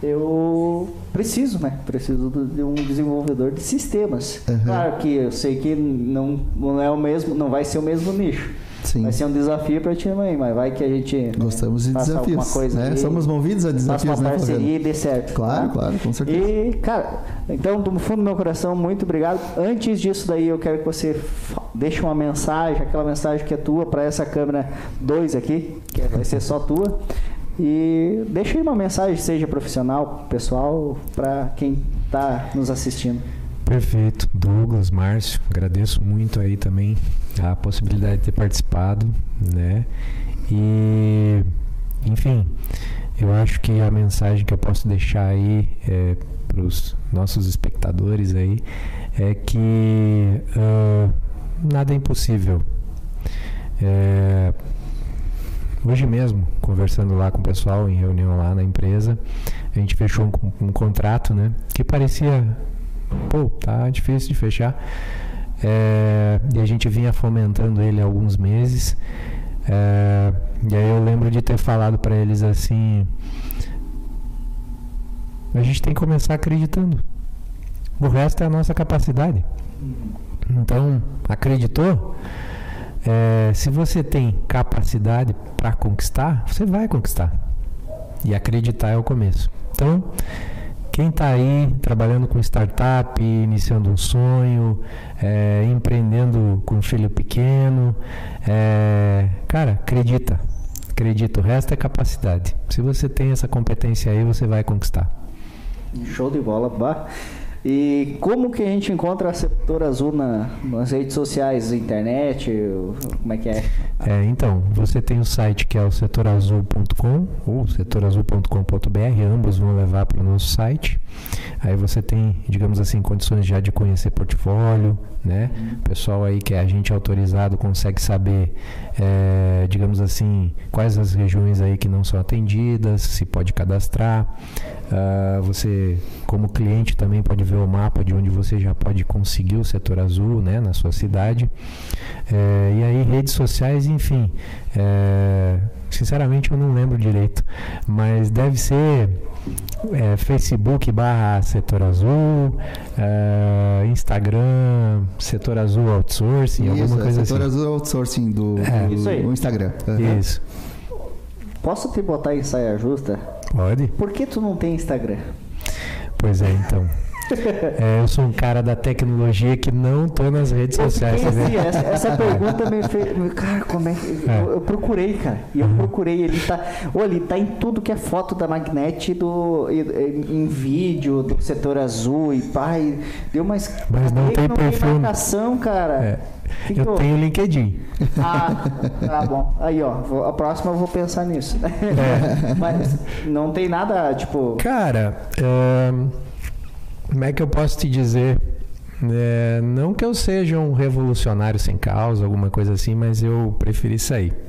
eu preciso, né? Preciso de um desenvolvedor de sistemas. Uhum. Claro que eu sei que não, não é o mesmo, não vai ser o mesmo nicho. Sim. Vai ser um desafio para ti também, mas vai que a gente gostamos de desafios, coisa né? Somos movidos a desafios, faça uma né, parceria e dê certo. Claro, tá? claro, com certeza. E cara, então do fundo do meu coração, muito obrigado. Antes disso daí, eu quero que você deixe uma mensagem, aquela mensagem que é tua para essa câmera 2 aqui, que vai ser só tua. E deixa aí uma mensagem, seja profissional, pessoal, para quem está nos assistindo. Perfeito. Douglas, Márcio, agradeço muito aí também a possibilidade de ter participado, né? E, enfim, eu acho que a mensagem que eu posso deixar aí é, para os nossos espectadores aí é que uh, nada é impossível. É, Hoje mesmo, conversando lá com o pessoal em reunião lá na empresa, a gente fechou um, um contrato, né? Que parecia, pô, tá difícil de fechar. É, e a gente vinha fomentando ele há alguns meses. É, e aí eu lembro de ter falado para eles assim: a gente tem que começar acreditando. O resto é a nossa capacidade. Então, acreditou? É, se você tem capacidade para conquistar, você vai conquistar. E acreditar é o começo. Então, quem está aí trabalhando com startup, iniciando um sonho, é, empreendendo com um filho pequeno, é, cara, acredita. Acredita, o resto é capacidade. Se você tem essa competência aí, você vai conquistar. Show de bola. Bah. E como que a gente encontra a Setor Azul na, nas redes sociais, internet? Como é que é? é? Então, você tem o site que é o setorazul.com ou setorazul.com.br, ambos vão levar para o nosso site. Aí você tem, digamos assim, condições já de conhecer portfólio, né? O pessoal aí que é agente autorizado consegue saber, é, digamos assim, quais as regiões aí que não são atendidas, se pode cadastrar. Uh, você, como cliente, também pode ver o mapa de onde você já pode conseguir o setor azul né, na sua cidade. É, e aí, redes sociais, enfim. É, sinceramente, eu não lembro direito, mas deve ser é, Facebook barra Setor Azul, é, Instagram, Setor Azul Outsourcing, isso, alguma coisa Setor assim. Setor Azul Outsourcing do, do, isso aí. do Instagram. Uhum. Isso. Posso te botar em saia justa? Pode. Por que tu não tem Instagram? Pois é, então. <laughs> É, eu sou um cara da tecnologia que não tô nas redes sociais. Né? Essa, essa, pergunta me fez. Cara, como é que. É. Eu, eu, procurei, cara. E eu uhum. procurei. Ele tá. Olha, ele tá em tudo que é foto da Magnet do, em, em vídeo, do setor azul e pai. Deu mais. Mas não tem não perfil. Tem marcação, cara. É. Eu tenho LinkedIn. Ah, tá bom. Aí, ó, a próxima eu vou pensar nisso. É. <laughs> Mas não tem nada, tipo. Cara, como é que eu posso te dizer? É, não que eu seja um revolucionário sem causa, alguma coisa assim, mas eu preferi sair.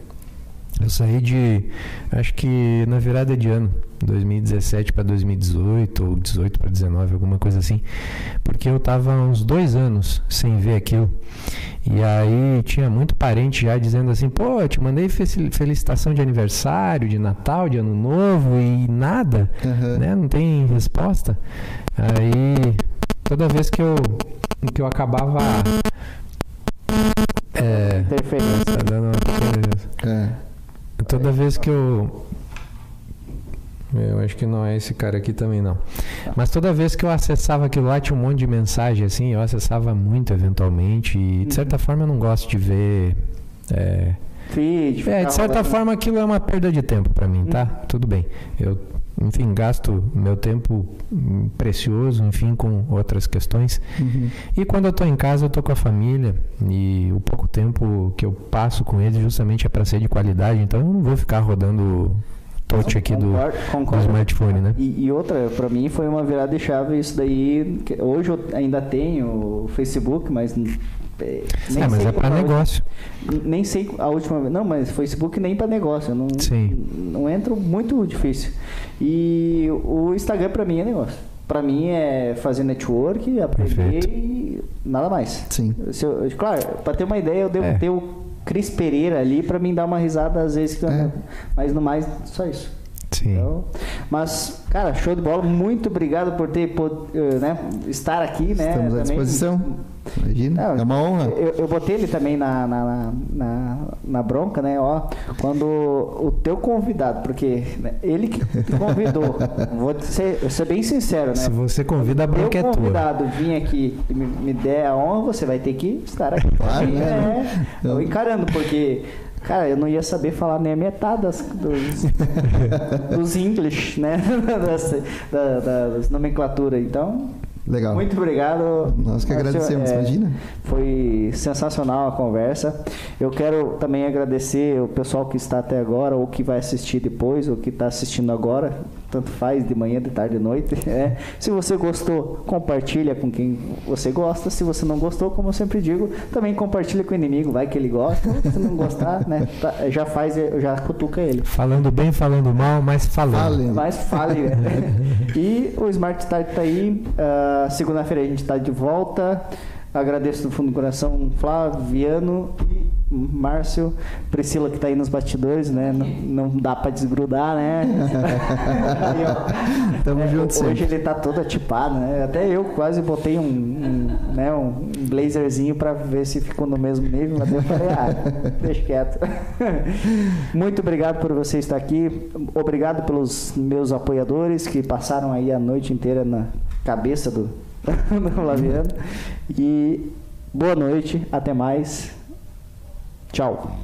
Eu saí de, acho que na virada de ano, 2017 para 2018, ou 18 para 19, alguma coisa assim, porque eu estava uns dois anos sem ver aquilo. E aí tinha muito parente já dizendo assim: pô, eu te mandei felicitação de aniversário, de Natal, de Ano Novo e nada, uhum. né? Não tem resposta. Aí toda vez que eu, que eu acabava. É, interferência. Tá dando uma. É. Toda vez que eu. Eu acho que não é esse cara aqui também não. Mas toda vez que eu acessava aquilo lá, tinha um monte de mensagem assim, eu acessava muito eventualmente. E de certa uhum. forma eu não gosto de ver. É, Feed, é de certa forma aquilo é uma perda de tempo para mim, tá? Uhum. Tudo bem. Eu enfim, gasto meu tempo precioso, enfim, com outras questões. Uhum. E quando eu estou em casa, eu estou com a família e o pouco tempo que eu passo com eles justamente é para ser de qualidade. Então, eu não vou ficar rodando touch aqui do, concordo. do smartphone, né? E, e outra, para mim foi uma virada de chave isso daí. Hoje eu ainda tenho o Facebook, mas nem é, mas é para negócio. Nem sei a última vez. Não, mas Facebook nem para negócio. Não, Sim. não entro muito difícil. E o Instagram para mim é negócio. Para mim é fazer network, aprender Perfeito. e nada mais. Sim. Eu, claro, para ter uma ideia, eu devo é. ter o Cris Pereira ali para mim dar uma risada às vezes. É. Mas no mais, só isso. Sim. Então, mas, cara, show de bola. Muito obrigado por ter por, eh, né, estar aqui, né? Estamos à disposição. Imagina, Não, é uma honra. Eu, eu, botei ele também na, na, na, na, bronca, né? Ó, quando o teu convidado, porque né, ele que te convidou, <laughs> vou ser, ser bem sincero, né? Se você convida, a bronca é tua. Se o convidado vir aqui e me, me, der a honra, você vai ter que estar aqui. <laughs> Claro, né? É, eu encarando, porque Cara, eu não ia saber falar nem a metade das, dos, <laughs> dos English, né? das, da, das nomenclaturas. Então, Legal. Muito obrigado. Nós que agradecemos, é, imagina. Foi sensacional a conversa. Eu quero também agradecer o pessoal que está até agora, ou que vai assistir depois, ou que está assistindo agora tanto faz, de manhã, de tarde, de noite. <laughs> É. Se você gostou, compartilha com quem você gosta. Se você não gostou, como eu sempre digo, também compartilha com o inimigo, vai que ele gosta. Se não gostar, <laughs> né, tá, já faz, já cutuca ele. Falando bem, falando mal, mas falando. Fale. Mas fale. Né? <laughs> e o Smart Start está aí. Uh, Segunda-feira a gente está de volta. Agradeço do fundo do coração Flaviano e Márcio, Priscila que está aí nos bastidores, né? Não, não dá para desgrudar, né? <laughs> Tamo é, junto Hoje sempre. ele tá todo atipado, né? Até eu quase botei um, um né, um blazerzinho para ver se ficou no mesmo nível, mas eu falei, ah, <laughs> deixa quieto. <laughs> Muito obrigado por você estar aqui. Obrigado pelos meus apoiadores que passaram aí a noite inteira na cabeça do, <laughs> não Laviano. E boa noite, até mais. Tchau.